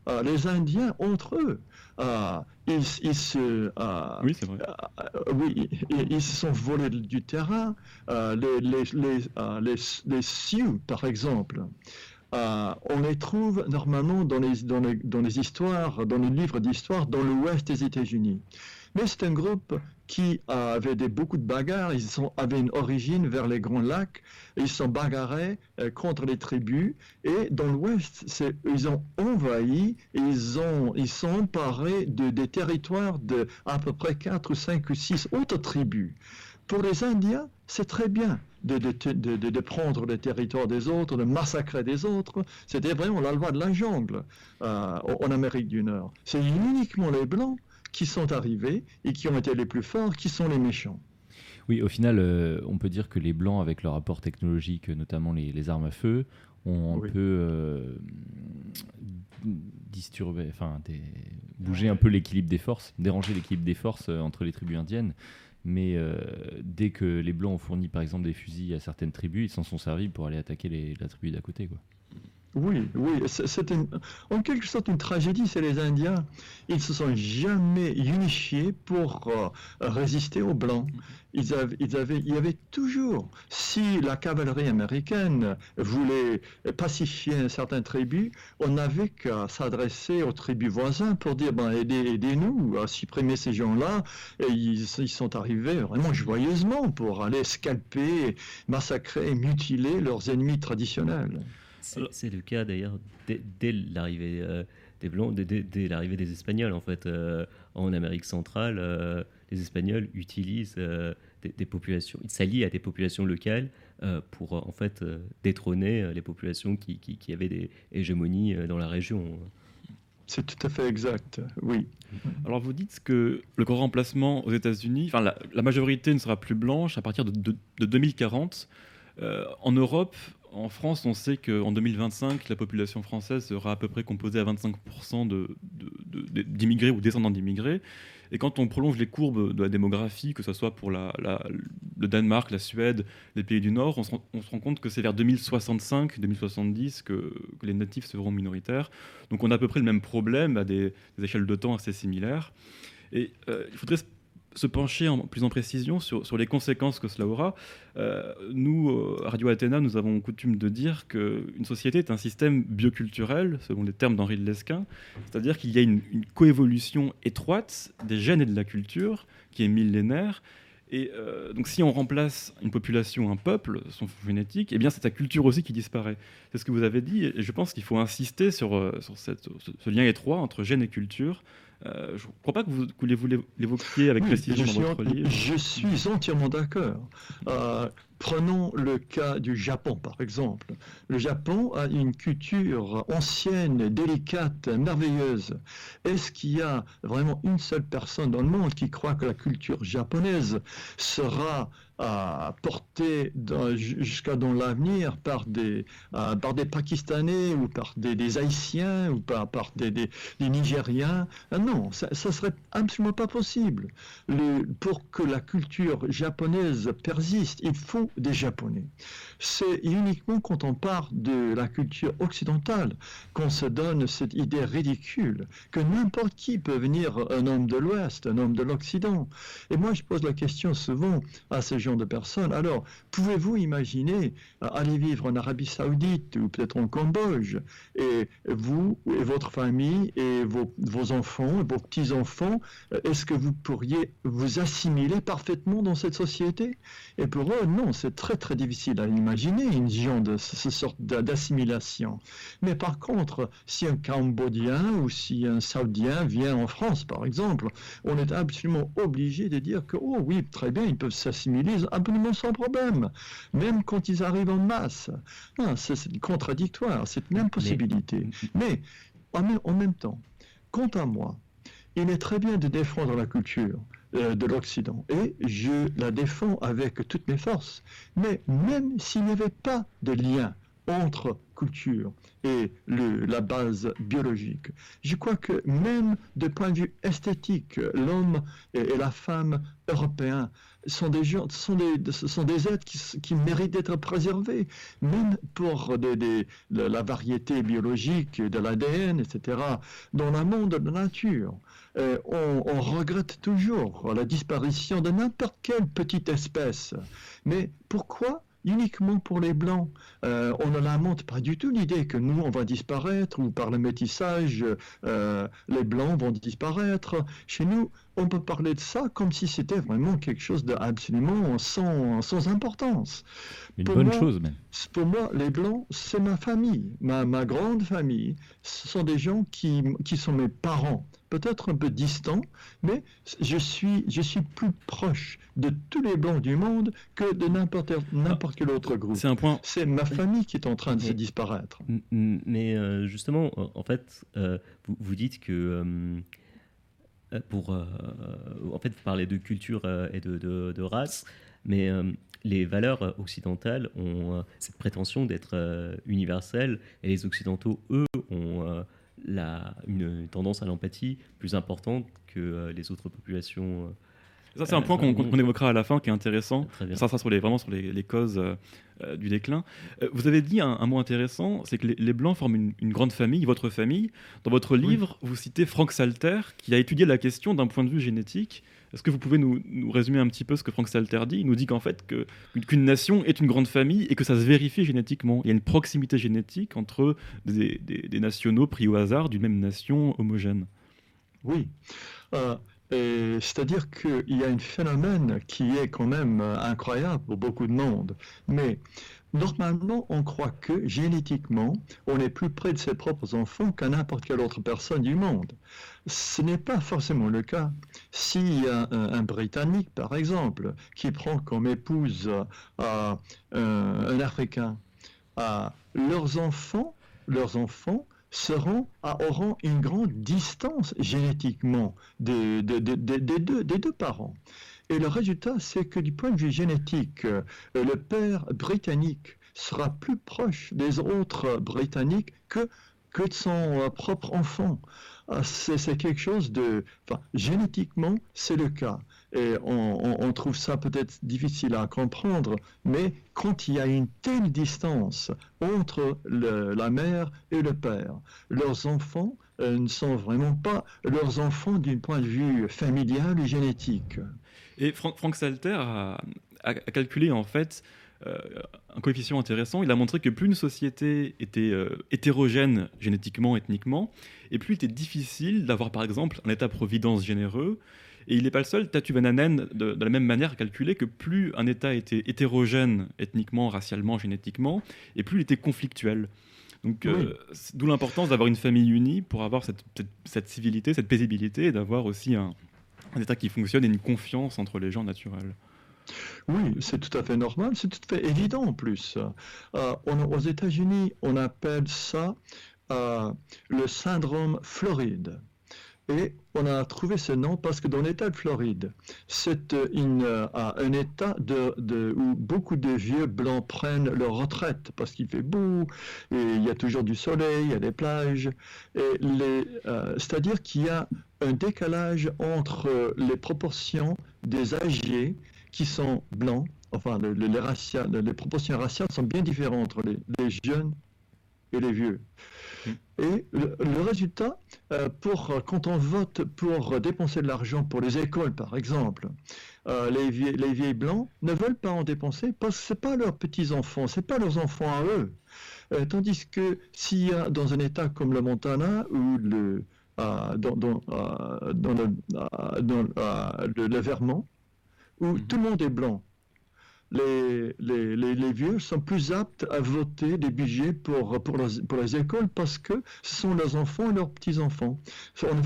euh, les Indiens, entre eux, euh, ils, ils se... euh, Oui, c'est vrai. oui, ils, ils se sont volés du terrain. Les, les, les, les, les Sioux, par exemple, euh, on les trouve normalement dans les, dans, les, dans les histoires, dans les livres d'histoire dans l'ouest des États-Unis. Mais c'est un groupe qui avait des, beaucoup de bagarres, ils sont, avaient une origine vers les Grands Lacs, ils se sont bagarrés euh, contre les tribus, et dans l'ouest, ils ont envahi, et ils, ont, ils sont emparés de, des territoires de à peu près 4 ou 5 ou 6 autres tribus. Pour les Indiens, c'est très bien de, de, de, de- de prendre le territoire des autres, de massacrer des autres. C'était vraiment la loi de la jungle euh, en Amérique du Nord. C'est uniquement les Blancs qui sont arrivés et qui ont été les plus forts, qui sont les méchants. Oui, au final, euh, on peut dire que les Blancs, avec leur apport technologique, notamment les, les armes à feu, ont un Oui. peu euh, disturbé, enfin, des- bougé un peu l'équilibre des forces, dérangé l'équilibre des forces entre les tribus indiennes. Mais euh, dès que les Blancs ont fourni, par exemple, des fusils à certaines tribus, ils s'en sont servis pour aller attaquer les- la tribu d'à côté. Oui, oui, c'est en quelque sorte une tragédie, c'est les Indiens. Ils se sont jamais unifiés pour euh, résister aux Blancs. Ils avaient, ils avaient, il y avait toujours, si la cavalerie américaine voulait pacifier certaines tribus, on n'avait qu'à s'adresser aux tribus voisines pour dire, ben, aidez, aidez-nous à supprimer ces gens-là. Et ils, ils sont arrivés vraiment joyeusement pour aller scalper, massacrer, mutiler leurs ennemis traditionnels. C'est le cas d'ailleurs dès, dès l'arrivée euh, des Blancs, dès, dès- dès l'arrivée des Espagnols en fait. euh, en Amérique centrale, euh, les Espagnols utilisent euh, des, des populations, ils s'allient à des populations locales euh, pour en fait euh, détrôner les populations qui, qui, qui avaient des hégémonies dans la région. C'est tout à fait exact, oui. Alors vous dites que le grand remplacement aux États-Unis, enfin la, la majorité ne sera plus blanche à partir de, de- de 2040. Euh, en Europe, en France, on sait qu'en 2025, la population française sera à peu près composée à 25% de- de- de- d'immigrés ou descendants d'immigrés. Et quand on prolonge les courbes de la démographie, que ce soit pour le Danemark, la Suède, les pays du Nord, on se rend, compte que c'est vers 2065, 2070 que, les natifs seront minoritaires. Donc on a à peu près le même problème à des, des échelles de temps assez similaires. Et euh, il faudrait se- pencher en plus en précision sur, les conséquences que cela aura. Euh, nous, euh, Radio Athéna, nous avons coutume de dire qu'une société est un système bioculturel, selon les termes d'Henri de Lesquin, c'est-à-dire qu'il y a une, coévolution étroite des gènes et de la culture qui est millénaire. Et euh, donc, si on remplace une population, un peuple, son génétique, eh bien, c'est sa culture aussi qui disparaît. C'est ce que vous avez dit, et je pense qu'il faut insister sur, ce lien étroit entre gènes et culture. Euh, je ne crois pas que vous, que vous l'évo- l'évoquiez avec Oui, précision je, dans suis, votre livre. je suis entièrement d'accord. Euh, prenons le cas du Japon, par exemple. Le Japon a une culture ancienne, délicate, merveilleuse. Est-ce qu'il y a vraiment une seule personne dans le monde qui croit que la culture japonaise sera à porter jusqu'à dans l'avenir par des, euh, par des Pakistanais ou par des, Haïtiens ou par, des, des, Nigériens. Euh, non, ça ne serait absolument pas possible. Le, pour que la culture japonaise persiste, il faut des Japonais. C'est uniquement quand on part de la culture occidentale qu'on se donne cette idée ridicule que n'importe qui peut venir un homme de l'Ouest, un homme de l'Occident. Et moi, je pose la question souvent à ces gens de personnes. Alors, pouvez-vous imaginer euh, aller vivre en Arabie Saoudite ou peut-être en Cambodge et vous et votre famille et vos, vos enfants, vos petits-enfants, euh, est-ce que vous pourriez vous assimiler parfaitement dans cette société? Et pour eux, non, c'est très très difficile à imaginer une genre de ce sorte d'assimilation. Mais par contre, si un Cambodgien ou si un Saoudien vient en France, par exemple, on est absolument obligé de dire que, oh oui, très bien, ils peuvent s'assimiler absolument sans problème, même quand ils arrivent en masse. C'est contradictoire, c'est une impossibilité. Mais, en, même temps, quant à moi, il est très bien de défendre la culture euh, de l'Occident et je la défends avec toutes mes forces. Mais même s'il n'y avait pas de lien entre culture et la base biologique. Je crois que même de point de vue esthétique, l'homme et, la femme européens sont des gens, sont des, êtres qui, méritent d'être préservés, même pour la variété biologique de l'ADN, etc. Dans le monde de la nature, euh, on regrette toujours la disparition de n'importe quelle petite espèce. Mais pourquoi uniquement pour les blancs. Euh, on ne lamente pas du tout l'idée que nous, on va disparaître, ou par le métissage, euh, les blancs vont disparaître. Chez nous, on peut parler de ça comme si c'était vraiment quelque chose d'absolument sans, sans importance. Une bonne chose même. Pour moi, les Blancs, c'est ma famille, ma, ma, grande famille. Ce sont des gens qui, qui sont mes parents, peut-être un peu distants, mais je suis, je suis plus proche de tous les Blancs du monde que de n'importe quel autre groupe. C'est un point. C'est ma famille qui est en train de se disparaître. Mais euh, justement, en fait, euh, vous, vous, dites que euh, euh, pour, euh, en fait, vous parlez de culture euh, et de, de, race, mais les valeurs occidentales ont cette prétention d'être universelles et les occidentaux, eux, ont la, une tendance à l'empathie plus importante que les autres populations ça, c'est un point qu'on évoquera à la fin qui est intéressant. Ça, sur les, vraiment sur les, causes euh, du déclin. Euh, vous avez dit un, mot intéressant, c'est que les, Blancs forment une, grande famille, votre famille. Dans votre livre, vous citez Frank Salter, qui a étudié la question d'un point de vue génétique. Est-ce que vous pouvez nous, résumer un petit peu ce que Frank Salter dit? Il nous dit qu'en fait, qu'une nation est une grande famille et que ça se vérifie génétiquement. Il y a une proximité génétique entre des, nationaux pris au hasard d'une même nation homogène. Oui. Euh, c'est-à-dire qu'il y a un phénomène qui est quand même euh, incroyable pour beaucoup de monde. Mais normalement, on croit que génétiquement, on est plus près de ses propres enfants qu'à n'importe quelle autre personne du monde. Ce n'est pas forcément le cas. A un, Britannique, par exemple, qui prend comme épouse euh, un Africain, leurs enfants, leurs enfants seront, auront une grande distance génétiquement des, deux, parents. Et le résultat, c'est que du point de vue génétique, euh, le père britannique sera plus proche des autres Britanniques que, que de son euh, propre enfant. Ah, c'est quelque chose de... Enfin, génétiquement, c'est le cas. Et on, trouve ça peut-être difficile à comprendre, mais quand il y a une telle distance entre la mère et le père, leurs enfants euh, ne sont vraiment pas leurs enfants d'un point de vue familial et génétique. Et Frank, Salter a, calculé en fait un coefficient intéressant. Il a montré que plus une société était euh, hétérogène génétiquement, ethniquement, et plus il était difficile d'avoir par exemple un état-providence généreux, et il n'est pas le seul. Tatu Vananen, de, de, la même manière, a calculé que plus un État était hétérogène ethniquement, racialement, génétiquement, et plus il était conflictuel. Donc, euh, d'où l'importance d'avoir une famille unie pour avoir cette, cette, civilité, cette paisibilité, et d'avoir aussi un, un, État qui fonctionne et une confiance entre les gens naturels. Oui, c'est tout à fait normal, c'est tout à fait évident en plus. Euh, aux États-Unis, on appelle ça euh, le syndrome Floride. Et on a trouvé ce nom parce que dans l'État de Floride, c'est euh, un État où beaucoup de vieux blancs prennent leur retraite parce qu'il fait beau, et il y a toujours du soleil, il y a des plages. C'est-à-dire qu'il y a un décalage entre les proportions des âgés qui sont blancs, enfin les, les, les proportions raciales sont bien différentes entre les, jeunes et les vieux. Hmm. Et le, résultat, euh, pour, quand on vote pour dépenser de l'argent pour les écoles, par exemple, euh, les, vieilles, les vieilles blancs ne veulent pas en dépenser parce que ce n'est pas leurs petits-enfants, ce n'est pas leurs enfants à eux. Euh, tandis que s'il y a dans un État comme le Montana ou le, dans, dans, dans, le, dans le Vermont, où mhm. tout le monde est blanc. Les, les, les, vieux sont plus aptes à voter des budgets pour, pour, les, pour les écoles parce que ce sont leurs enfants et leurs petits-enfants.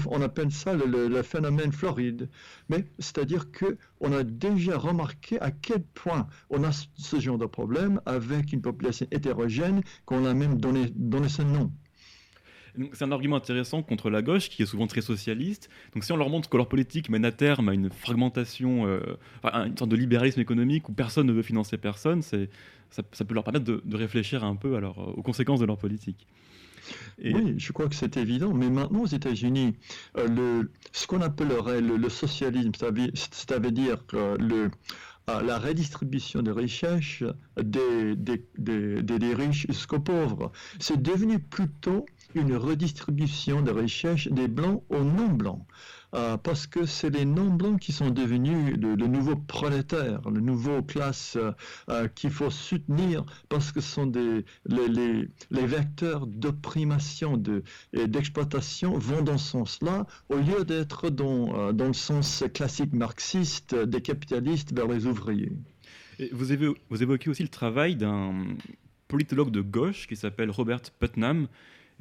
On, appelle ça le, phénomène Floride. Mais c'est-à-dire qu'on a déjà remarqué à quel point on a ce genre de problème avec une population hétérogène qu'on a même donné, donné ce nom. C'est un argument intéressant contre la gauche, qui est souvent très socialiste. Donc si on leur montre que leur politique mène à terme à une fragmentation, euh, une sorte de libéralisme économique où personne ne veut financer personne, ça, peut leur permettre de, réfléchir un peu aux conséquences de leur politique. Oui, je crois que c'est évident. Mais maintenant, aux États-Unis, euh, ce qu'on appellerait le, socialisme, ça veut, dire que le, la redistribution des richesses des, des, des, des riches jusqu'aux pauvres, c'est devenu plutôt une redistribution de richesses des blancs aux non-blancs. Euh, parce que c'est les non-blancs qui sont devenus le, nouveau prolétaire, le nouveau classe euh, euh, qu'il faut soutenir parce que sont des, les, vecteurs d'opprimation et d'exploitation vont dans ce sens-là au lieu d'être dans, dans le sens classique marxiste des capitalistes vers les ouvriers. Vous, évoquez aussi le travail d'un politologue de gauche qui s'appelle Robert Putnam,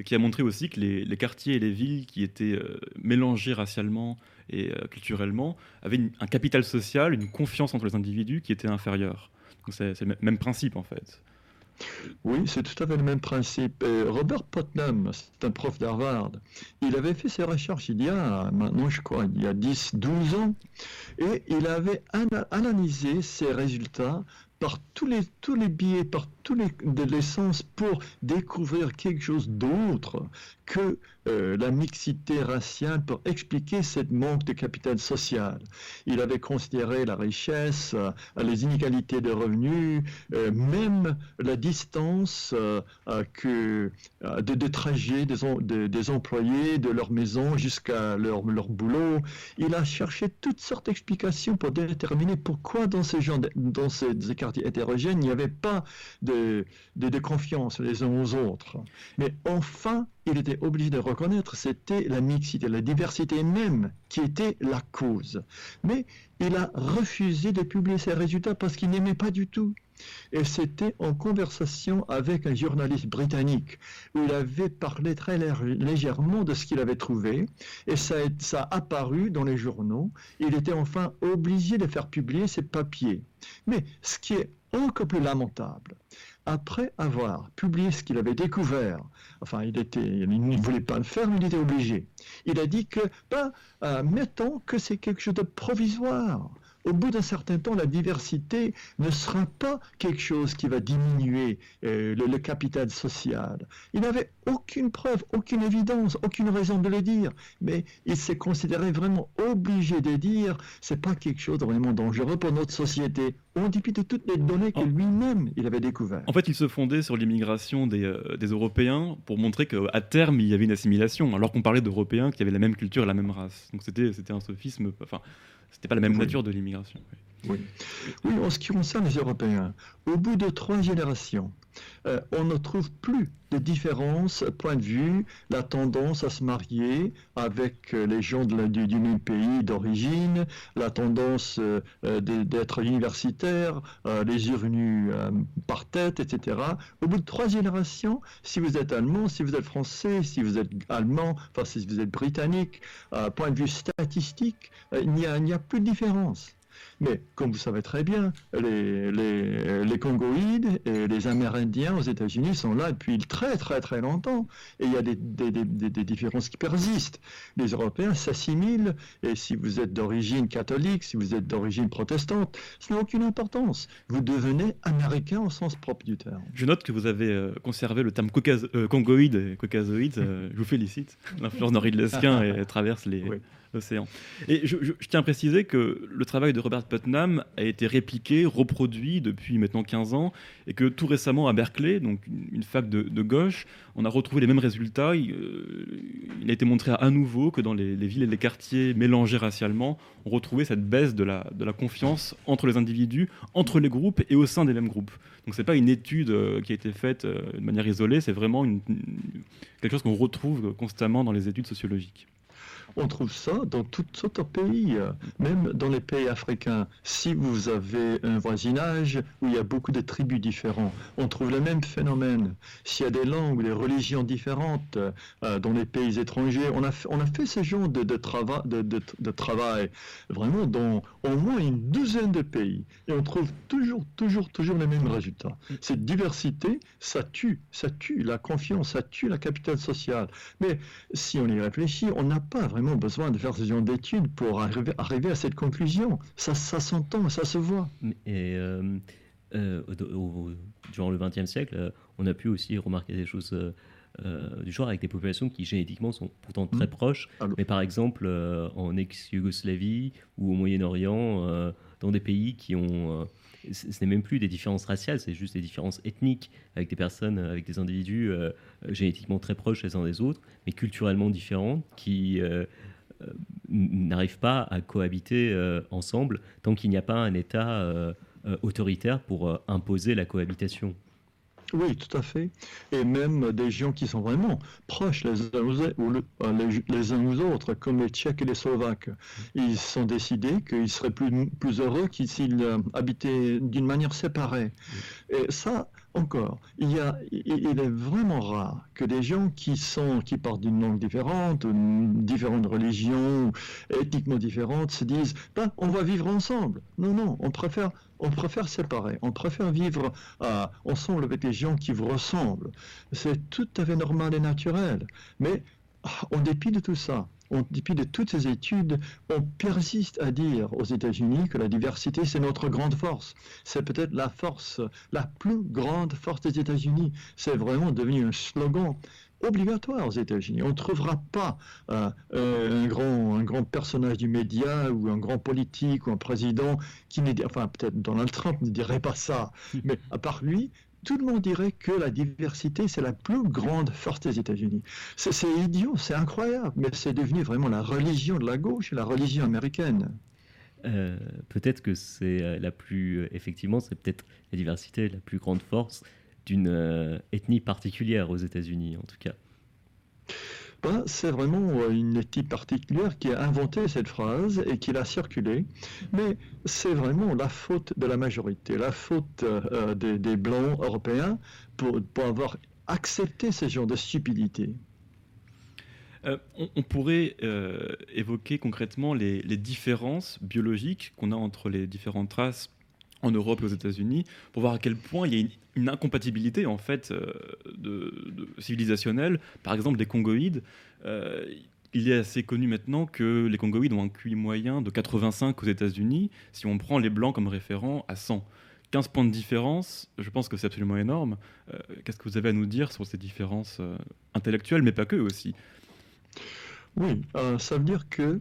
qui a montré aussi que les, quartiers et les villes qui étaient euh, mélangés racialement et euh, culturellement avaient un capital social, une confiance entre les individus qui était inférieure. C'est le même principe en fait. Oui, c'est tout à fait le même principe. Robert Putnam, c'est un prof d'Harvard, il avait fait ses recherches il y a, maintenant je crois, il y a 10-12 ans, et il avait analysé ses résultats par tous les, tous les biais, les de l'essence pour découvrir quelque chose d'autre que euh, la mixité raciale pour expliquer cette manque de capital social. Il avait considéré la richesse, euh, les inégalités de revenus, euh, même la distance que de, trajet des, des, employés de leur maison jusqu'à leur, leur boulot. Il a cherché toutes sortes d'explications pour déterminer pourquoi dans ces, gens, dans ces quartiers hétérogènes, il n'y avait pas de, de, confiance les uns aux autres. Mais enfin, il était obligé de reconnaître, c'était la mixité, la diversité même qui était la cause. Mais il a refusé de publier ses résultats parce qu'il n'aimait pas du tout. Et c'était en conversation avec un journaliste britannique où il avait parlé très légèrement de ce qu'il avait trouvé et ça, a apparu dans les journaux. Il était enfin obligé de faire publier ses papiers. Mais ce qui est encore plus lamentable, après avoir publié ce qu'il avait découvert, enfin il, était, il ne voulait pas le faire, mais il était obligé. Il a dit que, ben, euh, mettons que c'est quelque chose de provisoire au bout d'un certain temps, la diversité ne sera pas quelque chose qui va diminuer euh, le, capital social. Il n'avait aucune preuve, aucune évidence, aucune raison de le dire, mais il s'est considéré vraiment obligé de dire c'est pas quelque chose de vraiment dangereux pour notre société, en dépit de toutes les données que lui-même il avait découvertes. En fait, il se fondait sur l'immigration des, euh, des, Européens pour montrer qu'à terme il y avait une assimilation, alors qu'on parlait d'Européens qui avaient la même culture et la même race. Donc c'était un sophisme. Enfin, c'était pas la même nature de l'immigration. Oui. Oui, en ce qui concerne les Européens, au bout de trois générations, euh, on ne trouve plus de différence, point de vue, la tendance à se marier avec euh, les gens du, même pays d'origine, la tendance euh, d'être universitaire, les revenus par tête, etc. Au bout de trois générations, si vous êtes allemand, si vous êtes français, si vous êtes allemand, enfin si vous êtes britannique, point de vue statistique, il n'y a plus de différence. Mais comme vous savez très bien, les, les, les Congoïdes et les Amérindiens aux États-Unis sont là depuis très très très longtemps. Et il y a des, des, des, des différences qui persistent. Les Européens s'assimilent, et si vous êtes d'origine catholique, si vous êtes d'origine protestante, ça n'a aucune importance. Vous devenez américain au sens propre du terme. Je note que vous avez euh, conservé le terme caucase, euh, congoïde et caucasoïde. Euh, je vous félicite. L'influence d'Henri de Lesquin traverse les, Oui. l'océan. Et je, je- je tiens à préciser que le travail de Robert Putnam a été répliqué, reproduit depuis maintenant 15 ans, et que tout récemment à Berkeley, donc une, fac de, gauche, on a retrouvé les mêmes résultats. Il, euh, a été montré à nouveau que dans les, les villes et les quartiers mélangés racialement, on retrouvait cette baisse de la, confiance entre les individus, entre les groupes et au sein des mêmes groupes. Donc c'est pas une étude euh, qui a été faite euh, de manière isolée, c'est vraiment quelque chose qu'on retrouve constamment dans les études sociologiques. On trouve ça dans sortes de pays, même dans les pays africains. Si vous avez un voisinage où il y a beaucoup de tribus différentes, on trouve le même phénomène. S'il y a des langues des religions différentes euh, dans les pays étrangers, on a, on a fait ce genre de, de- de travail vraiment dans au moins une douzaine de pays. Et on trouve toujours, toujours, toujours les mêmes résultats. Cette diversité, ça tue, ça tue la confiance, ça tue la capitale sociale. Mais si on y réfléchit, on n'a pas vraiment besoin de faire ce genre d'études pour arriver, arriver à cette conclusion. Ça, ça s'entend, ça se voit. Et euh, euh, au- durant le XXe siècle, euh, on a pu aussi remarquer des choses euh, du genre avec des populations qui génétiquement sont pourtant très Mhm. proches, mais par exemple en ex-Yougoslavie ou au Moyen-Orient, dans des pays qui ont... euh, ce n'est même plus des différences raciales, c'est juste des différences ethniques avec des personnes, avec des individus euh, euh, génétiquement très proches les uns des autres, mais culturellement différents, qui euh, euh, n'arrivent pas à cohabiter euh, ensemble tant qu'il n'y a pas un État euh, euh, autoritaire pour euh, imposer la cohabitation. Oui, tout à fait. Et même des gens qui sont vraiment proches les uns aux, ou le- euh, les, les uns aux autres, comme les Tchèques et les Slovaques. Ils sont décidés qu'ils seraient plus, plus heureux qu'ils s'ils, euh, habitaient d'une manière séparée. Et ça, encore, il, est vraiment rare que des gens qui, sont, qui partent d'une langue différente, ou d'une différente religion, ethniquement différente, se disent ben, on va vivre ensemble. Non, non, on préfère, on préfère séparer. On préfère vivre euh, ensemble avec des gens qui vous ressemblent. C'est tout à fait normal et naturel. Mais en dépit de tout ça, en dépit de toutes ces études, on persiste à dire aux États-Unis que la diversité, c'est notre grande force. C'est peut-être la force, la plus grande force des États-Unis. C'est vraiment devenu un slogan obligatoire aux États-Unis. On ne trouvera pas euh, euh, un, grand, un grand personnage du média ou un grand politique ou un président qui ne enfin peut-être Donald Trump ne dirait pas ça, mais à part lui, tout le monde dirait que la diversité, c'est la plus grande force des États-Unis. C'est idiot, c'est incroyable, mais c'est devenu vraiment la religion de la gauche et la religion américaine. Euh, peut-être que c'est euh, la plus, euh, effectivement, c'est peut-être la diversité la plus grande force d'une ethnie particulière aux États-Unis, en tout cas. C'est vraiment euh, une équipe particulière qui a inventé cette phrase et qui l'a circulée, mais c'est vraiment la faute de la majorité, la faute euh, euh, des, des Blancs européens pour, pour avoir accepté ce genre de stupidité. On, pourrait évoquer concrètement les, les différences biologiques qu'on a entre les différentes races en Europe et aux États-Unis pour voir à quel point il y a une, une incompatibilité en fait euh, de, civilisationnelle. Par exemple, des Congoïdes. euh, il est assez connu maintenant que les Congoïdes ont un QI moyen de 85 aux États-Unis. Si on prend les Blancs comme référent à 100. 15 points de différence, je pense que c'est absolument énorme. Euh, Qu'est-ce que vous avez à nous dire sur ces différences intellectuelles, mais pas que aussi? Oui, ça veut dire que,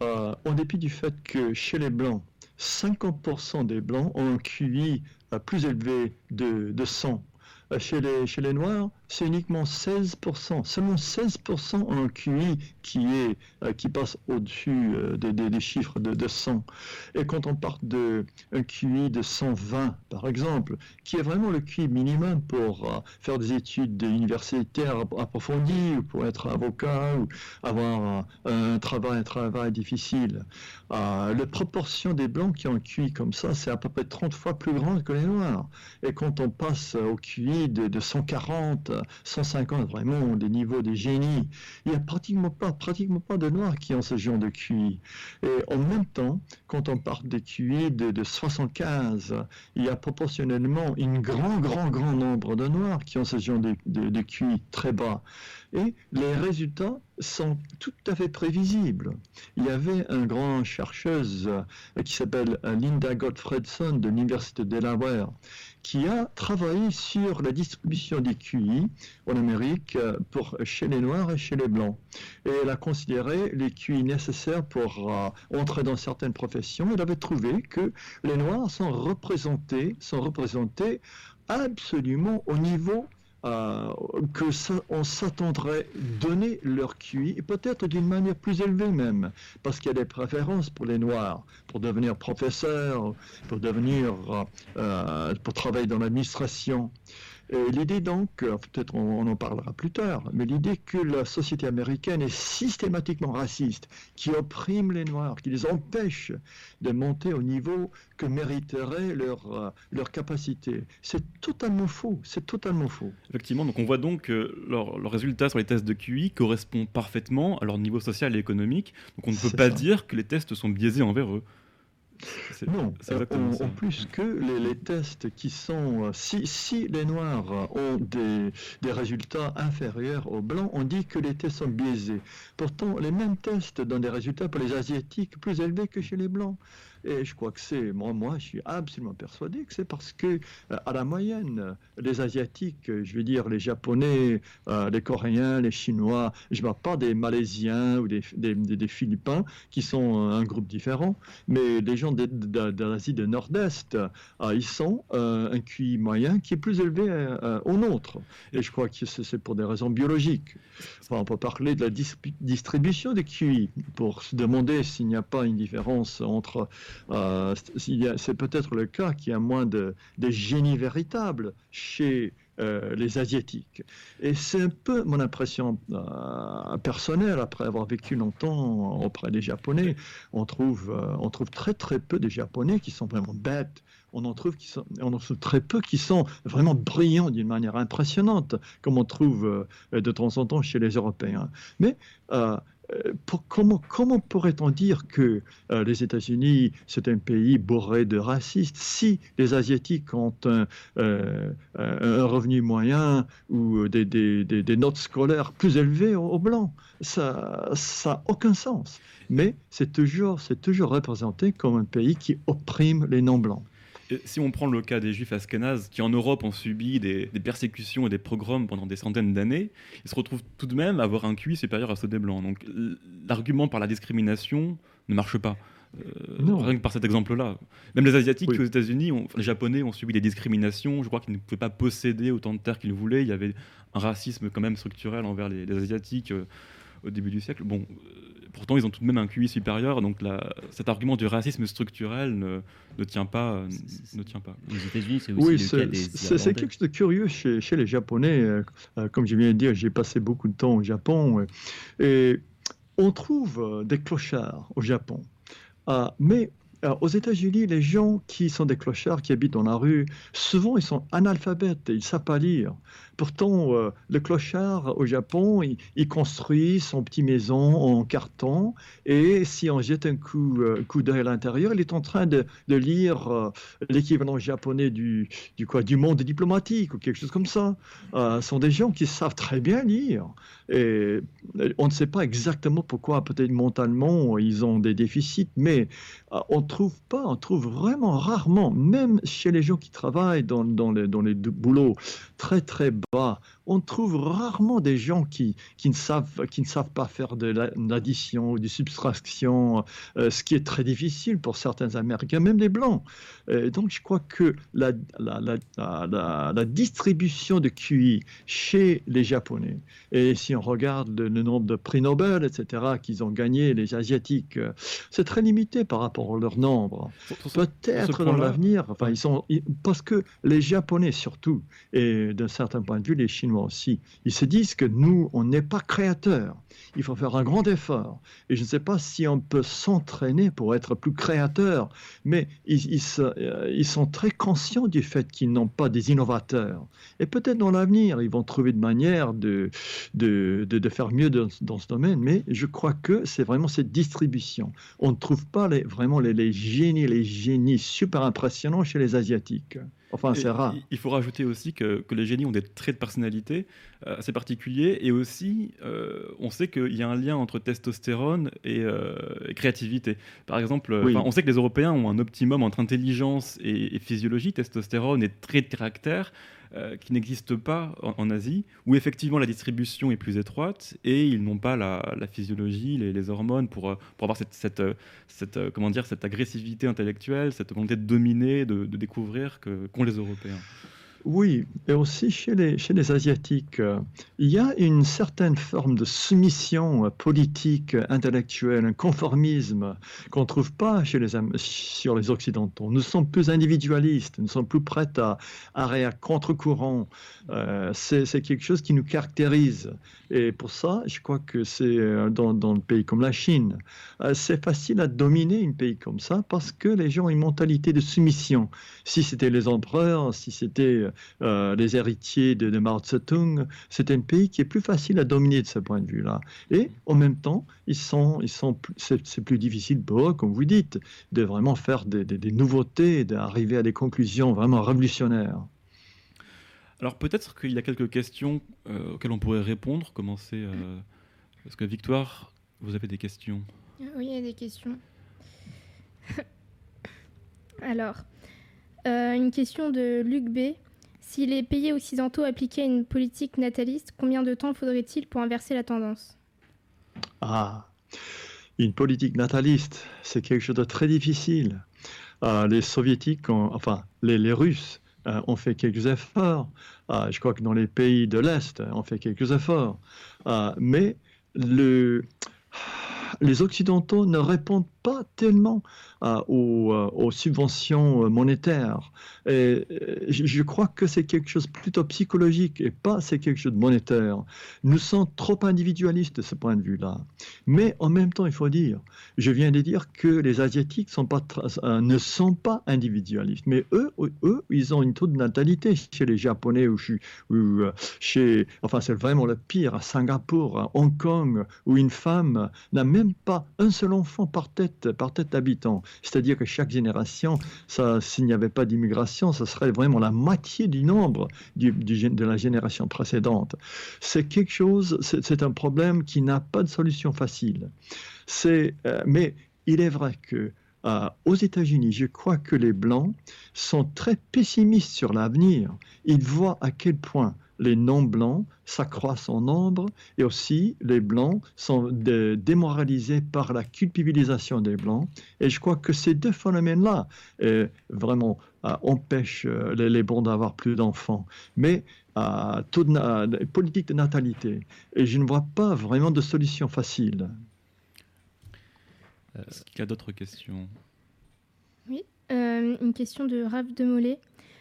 en dépit du fait que chez les Blancs, 50% des Blancs ont un QI plus élevé de, de 100. Euh, chez les Noirs, c'est uniquement 16%. Seulement 16% ont un QI qui, est, euh, qui passe au-dessus euh, des, chiffres de, de 100. Et quand on part d'un QI de 120, par exemple, qui est vraiment le QI minimum pour euh, faire des études universitaires approfondies, ou pour être avocat, ou avoir un travail, un travail difficile. La proportion des blancs qui ont un QI comme ça, c'est à peu près 30 fois plus grande que les noirs. Et quand on passe au QI de, de 140, euh, 150 vraiment des niveaux de génie. Il n'y a pratiquement pas, pratiquement pas de noirs qui ont ce genre de QI. Et en même temps, quand on parle des QI de, de 75, il y a proportionnellement un grand, grand, grand nombre de noirs qui ont ce genre de, de QI très bas. Et les résultats sont tout à fait prévisibles. Il y avait un grand chercheuse euh, qui s'appelle euh, Linda Gottfredson de l'Université de Delaware qui a travaillé sur la distribution des QI en Amérique euh, pour chez les Noirs et chez les Blancs. Et elle a considéré les QI nécessaires pour entrer dans certaines professions. Elle avait trouvé que les Noirs sont représentés, sont représentés absolument au niveau euh, que ça, on s'attendrait donner leur QI, peut-être d'une manière plus élevée même, parce qu'il y a des préférences pour les Noirs, pour devenir professeur, pour devenir, euh, pour travailler dans l'administration. L'idée donc, euh, peut-être on, en parlera plus tard, mais l'idée que la société américaine est systématiquement raciste, qui opprime les Noirs, qui les empêche de monter au niveau que mériterait leur, euh, leur capacité, c'est totalement faux, c'est totalement faux. Effectivement, donc on voit donc que leur, résultat sur les tests de QI correspond parfaitement à leur niveau social et économique, donc on ne peut pas dire que les tests sont biaisés envers eux. Non, en, plus que les, tests qui sont, euh, si, si, les Noirs ont des, des, résultats inférieurs aux Blancs, on dit que les tests sont biaisés. Pourtant, les mêmes tests donnent des résultats pour les Asiatiques plus élevés que chez les Blancs. Et je crois que c'est, moi, moi, je suis absolument persuadé que c'est parce que, euh, à la moyenne, les Asiatiques, je veux dire les Japonais, euh, les Coréens, les Chinois, je ne parle pas des Malaisiens ou des, des, des, Philippins, qui sont un groupe différent, mais les gens de, de, l'Asie du Nord-Est, euh, ils sont un QI moyen qui est plus élevé au nôtre. Et je crois que c'est pour des raisons biologiques. on peut parler de la distribution des QI pour se demander s'il n'y a pas une différence entre euh, c'est peut-être le cas qu'il y a moins de, génie véritable chez euh, les Asiatiques. Et c'est un peu mon impression euh, personnelle, après avoir vécu longtemps auprès des Japonais. On trouve, très très peu de Japonais qui sont vraiment bêtes. On en, trouve on en trouve très peu qui sont vraiment brillants d'une manière impressionnante, comme on trouve de temps en temps chez les Européens. Mais euh, comment, pourrait-on dire que euh, les États-Unis, c'est un pays bourré de racistes? Si les Asiatiques ont un, euh, revenu moyen ou des, notes scolaires plus élevées aux, Blancs Ça n'a aucun sens. Mais c'est toujours, toujours représenté comme un pays qui opprime les non-blancs si on prend le cas des juifs askénazes qui en Europe ont subi des, persécutions et des pogroms pendant des centaines d'années, ils se retrouvent tout de même à avoir un QI supérieur à ceux des blancs. Donc l'argument par la discrimination ne marche pas. Euh, rien que par cet exemple-là. Même les Asiatiques aux États-Unis, les Japonais ont subi des discriminations. Je crois qu'ils ne pouvaient pas posséder autant de terres qu'ils voulaient. Il y avait un racisme quand même structurel envers les, Asiatiques euh, au début du siècle. Bon, pourtant, ils ont tout de même un QI supérieur, donc cet argument du racisme structurel ne, ne tient pas. Ne tient pas. Les États-Unis, c'est aussi le cas des C'est quelque chose de curieux chez, chez les Japonais. Euh, euh, comme je viens de dire, j'ai passé beaucoup de temps au Japon. et on trouve euh, des clochards au Japon. mais aux États-Unis, les gens qui sont des clochards, qui habitent dans la rue, souvent ils sont analphabètes, ils ne savent pas lire. Pourtant, euh, le clochard au Japon, il, construit son petit maison en carton et si on jette un coup, euh, d'œil à l'intérieur, il est en train de, lire euh, l'équivalent japonais du, du, quoi, du monde diplomatique ou quelque chose comme ça. ce sont des gens qui savent très bien lire. Et on ne sait pas exactement pourquoi, peut-être mentalement, ils ont des déficits, mais on ne trouve pas, on trouve vraiment rarement, même chez les gens qui travaillent dans, dans, les, dans les boulots très très bas on trouve rarement des gens qui, qui, ne, savent, qui ne savent pas faire de l'addition ou de subtraction, euh, ce qui est très difficile pour certains Américains, même les Blancs. donc je crois que la, la, distribution de QI chez les Japonais, et si on regarde le, nombre de prix Nobel, etc., qu'ils ont gagné, les Asiatiques, euh, c'est très limité par rapport à leur nombre. Peut-être dans l'avenir, enfin, ils sont, parce que les Japonais surtout, et d'un certain point de vue les Chinois aussi, ils se disent que nous, on n'est pas créateurs. Il faut faire un grand effort. Et je ne sais pas si on peut s'entraîner pour être plus créateur, mais euh, ils sont très conscients du fait qu'ils n'ont pas des innovateurs. Et peut-être dans l'avenir, ils vont trouver de manière de, de, de, faire mieux dans, ce domaine, mais je crois que c'est vraiment cette distribution. On ne trouve pas vraiment les génies, les génies super impressionnants chez les Asiatiques. Enfin, c'est rare. Il faut rajouter aussi que, que, les génies ont des traits de personnalité euh, assez particuliers et aussi, euh, on sait qu'il y a un lien entre testostérone et, euh, créativité. Par exemple, on sait que les Européens ont un optimum entre intelligence et, et physiologie, testostérone et traits de caractère. Euh, qui n'existent pas en, Asie, où effectivement la distribution est plus étroite et ils n'ont pas la, physiologie, les, hormones pour, euh, pour avoir cette, cette, euh, cette, comment dire, cette agressivité intellectuelle, cette volonté de dominer, de, de découvrir qu'ont les Européens. Oui, et aussi chez les, chez les Asiatiques, euh, il y a une certaine forme de soumission euh, politique, intellectuelle, un conformisme qu'on ne trouve pas chez les, sur les Occidentaux. Nous sommes plus individualistes, nous sommes plus prêts à, à contre-courant. Euh, c'est quelque chose qui nous caractérise. Et pour ça, je crois que c'est dans, dans le pays comme la Chine, c'est facile à dominer un pays comme ça parce que les gens ont une mentalité de soumission. Si c'était les empereurs, si c'était euh, les héritiers de, Mao Tse-tung, c'est un pays qui est plus facile à dominer de ce point de vue-là. Et en même temps, ils sont, ils sont, c'est plus difficile pour eux, comme vous dites, de vraiment faire des, des nouveautés, d'arriver à des conclusions vraiment révolutionnaires. Alors peut-être qu'il y a quelques questions euh, auxquelles on pourrait répondre. Commencer. Euh, parce que Victoire, vous avez des questions? Oui, il y a des questions. Alors, une question de Luc B. Si les pays occidentaux appliquaient une politique nataliste, combien de temps faudrait-il pour inverser la tendance? Ah, une politique nataliste, c'est quelque chose de très difficile. Euh, les soviétiques, enfin les, Russes, euh, ont fait quelques efforts. Euh, je crois que dans les pays de l'Est, on fait quelques efforts. mais le, les Occidentaux ne répondent pas tellement euh, euh, aux, subventions euh, monétaires. Je crois que c'est quelque chose plutôt psychologique et pas c'est quelque chose de monétaire. Nous sommes trop individualistes de ce point de vue-là. Mais en même temps, il faut dire, je viens de dire que les Asiatiques ne sont pas individualistes, mais eux, eux, ils ont une taux de natalité chez les Japonais ou chez, enfin c'est vraiment le pire à Singapour, à Hong Kong, où une femme n'a même pas un seul enfant par tête, par tête d'habitant. C'est-à-dire que chaque génération, s'il n'y avait pas d'immigration, ce serait vraiment la moitié du nombre de la génération précédente. C'est quelque chose, c'est un problème qui n'a pas de solution facile. Euh, mais il est vrai que euh, aux États-Unis, je crois que les Blancs sont très pessimistes sur l'avenir. Ils voient à quel point les non-blancs s'accroissent en nombre et aussi les blancs sont démoralisés par la culpabilisation des blancs. Et je crois que ces deux phénomènes-là euh, vraiment euh, empêchent euh, les, blancs d'avoir plus d'enfants. Mais toute politique de natalité, et je ne vois pas vraiment de solution facile. Est-ce qu'il y a d'autres questions? Oui, une question de Raph Demolay.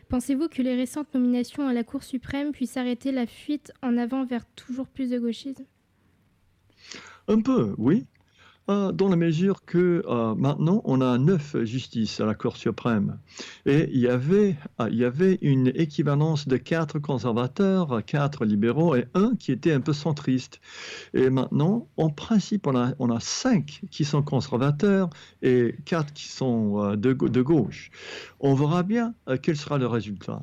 Pensez-vous que les récentes nominations à la Cour suprême puissent arrêter la fuite en avant vers toujours plus de gauchisme? Un peu, oui. Euh, dans la mesure que euh, maintenant on a neuf justices à la Cour suprême et il y avait euh, il y avait une équivalence de quatre conservateurs, quatre libéraux et un qui était un peu centriste. Et maintenant, en principe, on a on a cinq qui sont conservateurs et quatre qui sont de, de gauche. On verra bien quel sera le résultat.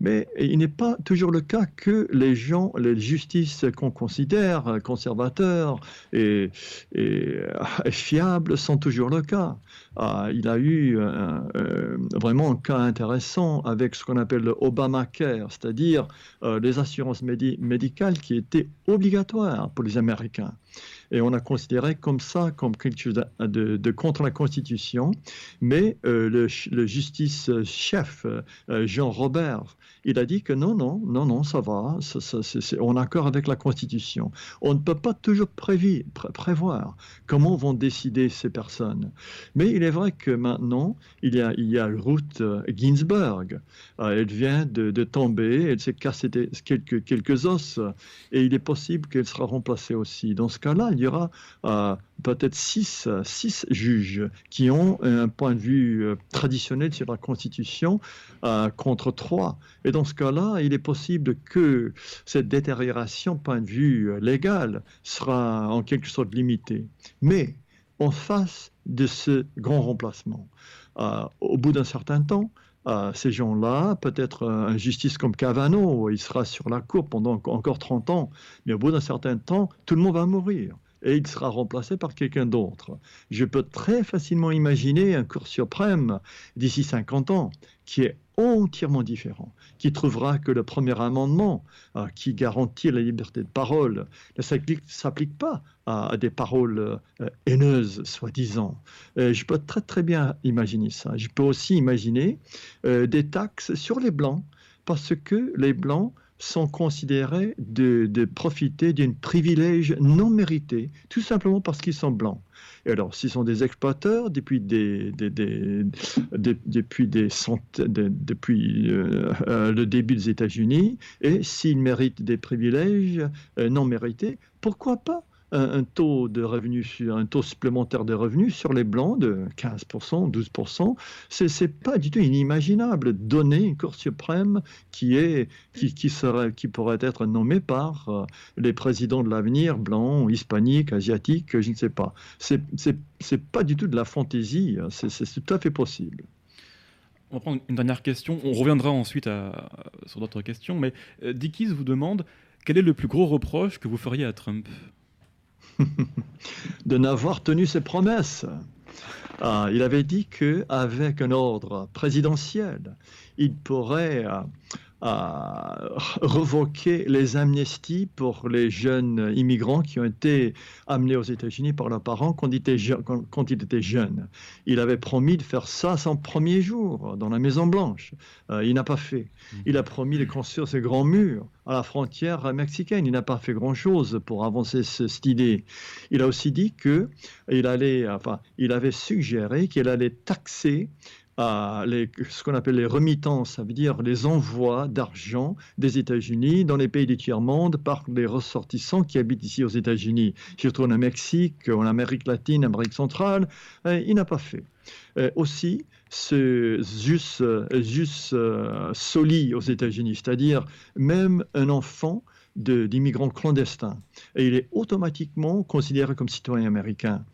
Mais il n'est pas toujours le cas que les gens, les justices qu'on considère conservateurs et, fiables sont toujours le cas. Ah, il a eu euh, vraiment un cas intéressant avec ce qu'on appelle le Obamacare, c'est-à-dire euh, les assurances médicales qui étaient obligatoires pour les Américains. Et on a considéré comme ça, comme quelque chose de, contre la Constitution. Mais euh, le, justice chef, euh, Jean Robert, il a dit que non, non, non, non, ça va, ça, ça, avec la Constitution. On ne peut pas toujours prévoir comment vont décider ces personnes. Mais il est vrai que maintenant, il y a, il y Ruth Ginsburg. elle vient de, de tomber, elle s'est cassée quelques, quelques os, et il est possible qu'elle sera remplacée aussi. Dans ce cas-là, il y aura euh, peut-être six, six, juges qui ont un point de vue euh, traditionnel sur la Constitution euh, contre trois. Et dans ce cas-là, il est possible que cette détérioration, point de vue légal, sera en quelque sorte limitée. Mais en face de ce grand remplacement, au bout d'un certain temps, ces gens-là, peut-être un justice comme Cavano, il sera sur la cour pendant encore 30 ans, mais au bout d'un certain temps, tout le monde va mourir et il sera remplacé par quelqu'un d'autre. Je peux très facilement imaginer un cours suprême d'ici 50 ans qui est entièrement différent, qui trouvera que le premier amendement euh, qui garantit la liberté de parole ne s'applique pas à, des paroles euh, haineuses, soi-disant. Euh, je peux très très bien imaginer ça. Je peux aussi imaginer des taxes sur les blancs, parce que les blancs sont considérés de, profiter d'un privilège non mérité, tout simplement parce qu'ils sont blancs. Et alors, s'ils sont des exploiteurs depuis des, depuis des depuis euh, euh, le début des États-Unis, et s'ils méritent des privilèges euh, non mérités, pourquoi pas un, taux de revenus, un taux supplémentaire de revenus sur les blancs de 15%, 12%. C'est, n'est pas du tout inimaginable. Donner une Cour suprême qui, est, qui, serait, qui pourrait être nommée par euh, les présidents de l'avenir, blancs, hispaniques, asiatiques, je ne sais pas. C'est, c'est, pas du tout de la fantaisie, c'est, tout à fait possible. On va prendre une dernière question. On reviendra ensuite sur d'autres questions. Mais euh, Dickies vous demande quel est le plus gros reproche que vous feriez à Trump? de n'avoir tenu ses promesses. Ah, il avait dit qu'avec un ordre présidentiel, il pourrait euh, à revoquer les amnesties pour les jeunes immigrants qui ont été amenés aux États-Unis par leurs parents quand ils, étaient quand, ils étaient jeunes. Il avait promis de faire ça son premier jour dans la Maison Blanche. Euh, il n'a pas fait. Mm. Il a promis de construire ces grands murs à la frontière mexicaine. Il n'a pas fait grand-chose pour avancer cette idée. Il a aussi dit que il allait, enfin, il avait suggéré qu'il allait taxer les, ce qu'on appelle les remittances, ça veut dire les envois d'argent des États-Unis dans les pays du tiers-monde par les ressortissants qui habitent ici aux États-Unis, surtout en Mexique, en Amérique latine, Amérique centrale. Euh, il n'a pas fait. Euh, aussi, ce jus, jus euh, soli aux États-Unis, c'est-à-dire même un enfant d'immigrants clandestins. Et il est automatiquement considéré comme citoyen américain.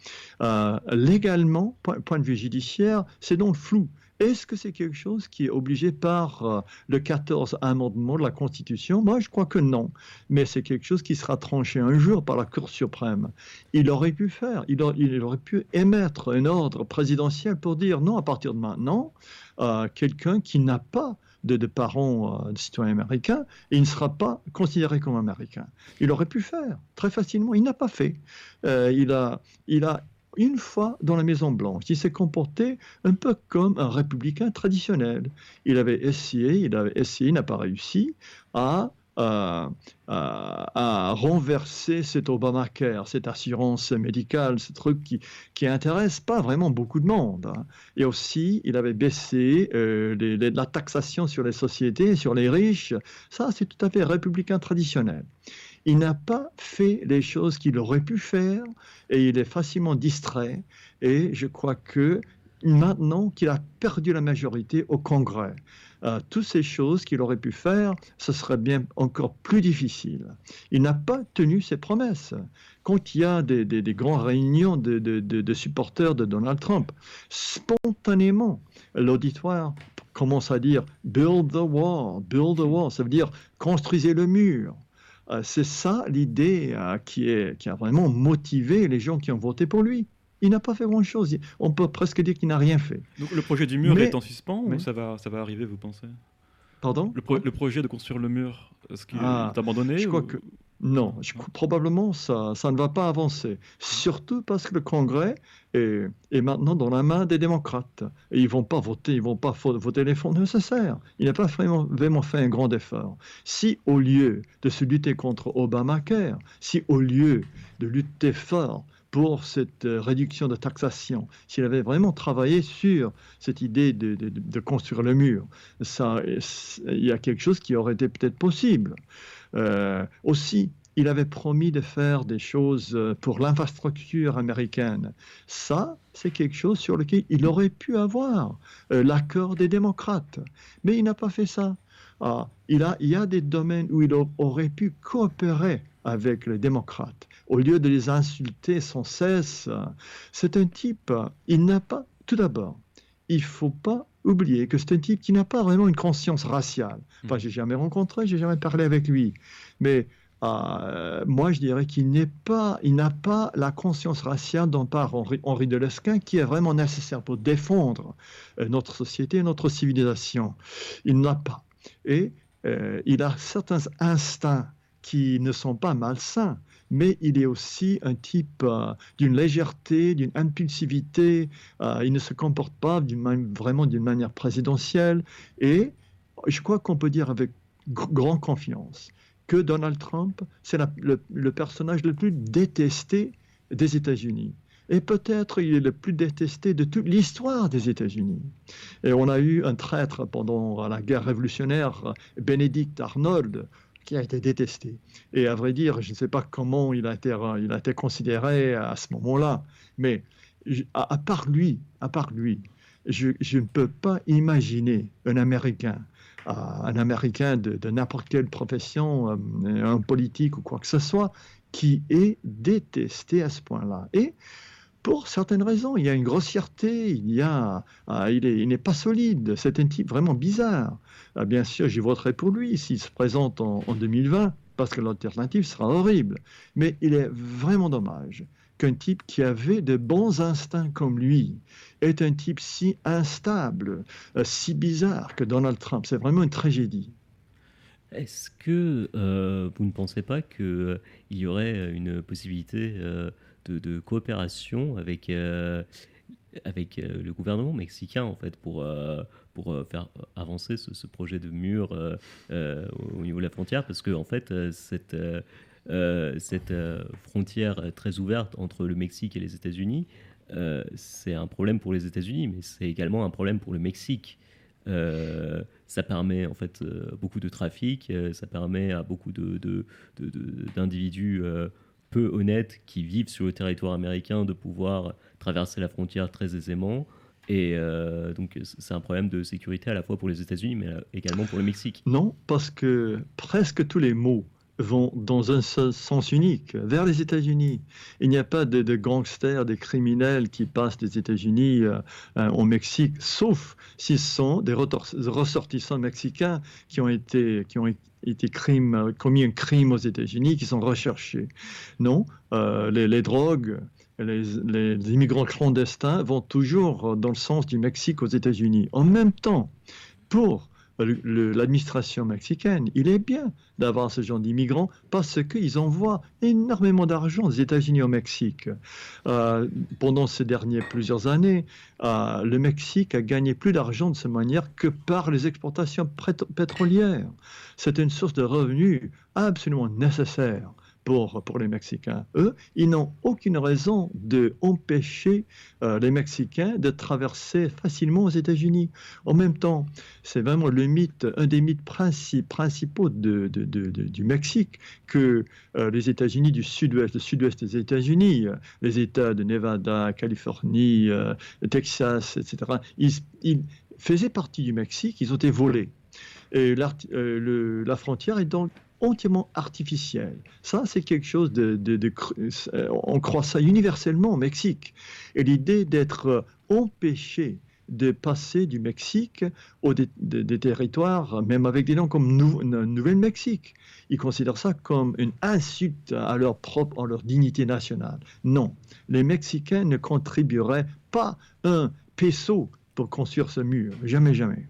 Euh, légalement, point, de vue judiciaire, c'est donc flou. Est-ce que c'est quelque chose qui est obligé par euh, le 14 amendement de la Constitution? Moi, je crois que non. Mais c'est quelque chose qui sera tranché un jour par la Cour suprême. Il aurait pu faire, il, aurait pu émettre un ordre présidentiel pour dire non, à partir de maintenant, euh, quelqu'un qui n'a pas de, parents euh, de citoyens américains, il ne sera pas considéré comme américain. Il aurait pu faire très facilement, il n'a pas fait. Euh, il, a, il a une fois dans la Maison Blanche, il s'est comporté un peu comme un républicain traditionnel. Il avait essayé, il avait essayé, il n'a pas réussi à à, renverser cet Obamacare, cette assurance médicale, ce truc qui, qui intéresse pas vraiment beaucoup de monde. Hein. Et aussi, il avait baissé euh, la taxation sur les sociétés, sur les riches. Ça, c'est tout à fait républicain traditionnel. Il n'a pas fait les choses qu'il aurait pu faire et il est facilement distrait. Et je crois que maintenant qu'il a perdu la majorité au Congrès, euh, toutes ces choses qu'il aurait pu faire, ce serait bien encore plus difficile. Il n'a pas tenu ses promesses. Quand il y a des, des, grandes réunions de, supporters de Donald Trump, spontanément, l'auditoire commence à dire Build the wall, build the wall. Ça veut dire construisez le mur. Euh, c'est ça l'idée euh, qui a vraiment motivé les gens qui ont voté pour lui il n'a pas fait grand-chose. On peut presque dire qu'il n'a rien fait. Donc le projet du mur est en suspens ou ça va, ça va arriver, vous pensez? Pardon? Le, projet de construire le mur, est-ce qu'il ah, est abandonné Je crois que Non, je, probablement ça, ça ne va pas avancer. Surtout parce que le Congrès est, est maintenant dans la main des démocrates. Et ils ne vont pas voter, ils vont pas voter les fonds nécessaires. Il n'a pas vraiment, vraiment fait un grand effort. Si au lieu de se lutter contre Obamacare, si au lieu de lutter fort pour cette euh, réduction de taxation, s'il avait vraiment travaillé sur cette idée de, construire le mur, ça, il y a quelque chose qui aurait été peut-être possible. Euh, aussi, il avait promis de faire des choses euh, pour l'infrastructure américaine. Ça, c'est quelque chose sur lequel il aurait pu avoir euh, l'accord des démocrates. Mais il n'a pas fait ça. Ah, il y a des domaines où il aurait pu coopérer avec les démocrates. Au lieu de les insulter sans cesse, c'est un type, il n'a pas, tout d'abord, il ne faut pas oublier que c'est un type qui n'a pas vraiment une conscience raciale. Enfin, j'ai jamais rencontré, j'ai jamais parlé avec lui. Mais euh, moi, je dirais qu'il n'est pas, il n'a pas la conscience raciale dont parle Henri, Henri de Lesquin, qui est vraiment nécessaire pour défendre euh, notre société, notre civilisation. Il n'a pas. Et euh, il a certains instincts qui ne sont pas malsains, mais il est aussi un type d'une légèreté, d'une impulsivité. il ne se comporte pas vraiment d'une manière présidentielle. Et je crois qu'on peut dire avec grande confiance que Donald Trump, c'est le, personnage le plus détesté des États-Unis. Et peut-être il est le plus détesté de toute l'histoire des États-Unis. Et on a eu un traître pendant la guerre révolutionnaire, Benedict Arnold, qui a été détesté. Et à vrai dire, je ne sais pas comment il a été, considéré à ce moment-là, mais à, part lui, à part lui, je, je ne peux pas imaginer un Américain un Américain de, n'importe quelle profession, euh, un politique ou quoi que ce soit, qui est détesté à ce point-là. Et pour certaines raisons, il y a une grossièreté, il y a, ah, il n'est pas solide, c'est un type vraiment bizarre. Ah, bien sûr, j'y voterai pour lui s'il se présente en, en 2020, parce que l'alternative sera horrible. Mais il est vraiment dommage qu'un type qui avait de bons instincts comme lui est un type si instable, euh, si bizarre que Donald Trump. C'est vraiment une tragédie. Est-ce que euh, vous ne pensez pas qu'il euh, y aurait une possibilité de, coopération avec, avec le gouvernement mexicain en fait pour, pour faire avancer ce, projet de mur au niveau de la frontière Parce que en fait, cette, cette frontière très ouverte entre le Mexique et les États-Unis, euh, c'est un problème pour les États-Unis, mais c'est également un problème pour le Mexique. Euh, ça permet en fait euh, beaucoup de trafic, ça permet à beaucoup d'individus de, peu honnêtes qui vivent sur le territoire américain de pouvoir traverser la frontière très aisément. Et donc c'est un problème de sécurité à la fois pour les États-Unis, mais également pour le Mexique. Non, parce que presque tous les mots vont dans un sens unique, vers les États-Unis. Il n'y a pas de, gangsters, de criminels qui passent des États-Unis euh, euh, au Mexique, sauf s'ils sont des ressortissants mexicains qui ont été, qui ont été crime, commis un crime aux États-Unis, qui sont recherchés. Non, euh, les, drogues, les, immigrants clandestins vont toujours dans le sens du Mexique aux États-Unis. En même temps, pour l'administration mexicaine, il est bien d'avoir ce genre d'immigrants parce qu'ils envoient énormément d'argent aux États-Unis au Mexique. Euh, pendant ces dernières plusieurs années, euh, le Mexique a gagné plus d'argent de cette manière que par les exportations pétrolières. C'est une source de revenus absolument nécessaire pour, pour les Mexicains. Eux, ils n'ont aucune raison de empêcher euh, les Mexicains de traverser facilement aux États-Unis. En même temps, c'est vraiment le mythe, un des mythes principaux de, de, du Mexique, que euh, les États-Unis du sud-ouest, le sud-ouest des États-Unis, les États de Nevada, Californie, euh, Texas, etc., ils, ils faisaient partie du Mexique, ils ont été volés. Et la frontière est donc entièrement artificielle. Ça, c'est quelque chose de, euh, On croit ça universellement au Mexique. Et l'idée d'être empêché de passer du Mexique aux des, territoires, même avec des noms comme Nouvelle-Mexique. Ils considèrent ça comme une insulte à leur propre, à leur dignité nationale. Non, les Mexicains ne contribueraient pas un peso pour construire ce mur. Jamais, jamais.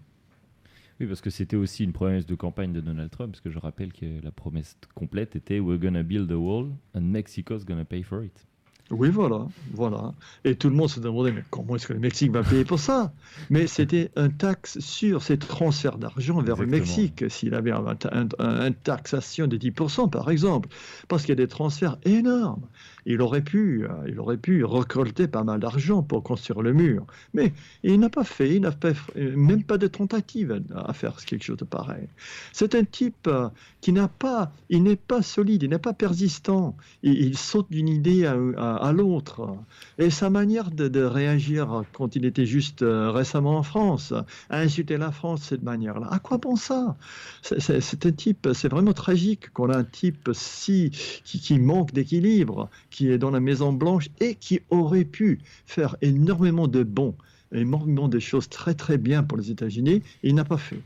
Oui, parce que c'était aussi une promesse de campagne de Donald Trump, parce que je rappelle que la promesse complète était We're gonna build a wall and Mexico's gonna pay for it. Oui, voilà, voilà. Et tout le monde se demandait, mais comment est-ce que le Mexique va payer pour ça? Mais c'était un taxe sur ces transferts d'argent vers le Mexique, s'il avait une taxation de 10%, par exemple, parce qu'il y a des transferts énormes il aurait pu, euh, il aurait pu récolter pas mal d'argent pour construire le mur. Mais il n'a pas fait, il n'a pas, même pas de tentative à faire quelque chose de pareil. C'est un type euh, qui n'a pas, il n'est pas solide, il n'est pas persistant. Il, saute d'une idée à, l'autre. Et sa manière de, réagir quand il était juste euh, récemment en France, à insulter la France de cette manière-là, à quoi bon ça? C'est un type, c'est vraiment tragique qu'on a un type si qui, manque d'équilibre, qui est dans la Maison Blanche et qui aurait pu faire énormément de bons, énormément de choses très très bien pour les États-Unis, il n'a pas fait.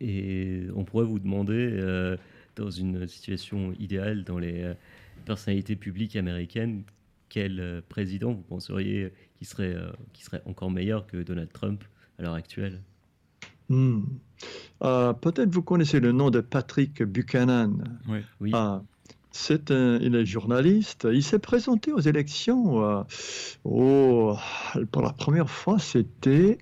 Et on pourrait vous demander, euh, dans une situation idéale, dans les euh, personnalités publiques américaines, quel euh, président vous penseriez qui serait, qui serait encore meilleur que Donald Trump à l'heure actuelle? Hmm. Peut-être vous connaissez le nom de Patrick Buchanan. Oui. oui. Ah, c'est un, il est journaliste. Il s'est présenté aux élections. Euh, oh, pour la première fois, c'était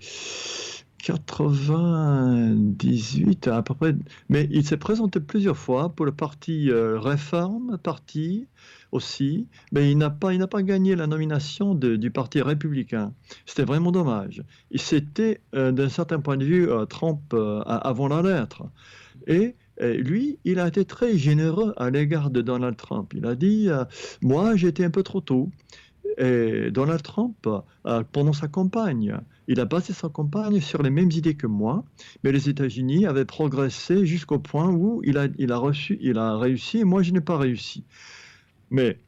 98 à peu près. Mais il s'est présenté plusieurs fois pour le parti euh, Réforme, parti aussi. Mais il n'a pas, pas gagné la nomination du parti républicain. C'était vraiment dommage. Il s'était, euh, d'un certain point de vue, Trump avant la lettre. Et lui, il a été très généreux à l'égard de Donald Trump. Il a dit, euh, moi, j'étais un peu trop tôt. Et Donald Trump, euh, pendant sa campagne, il a basé sa campagne sur les mêmes idées que moi, mais les États-Unis avaient progressé jusqu'au point où il a, il a, reçu, il a réussi et moi, je n'ai pas réussi. Mais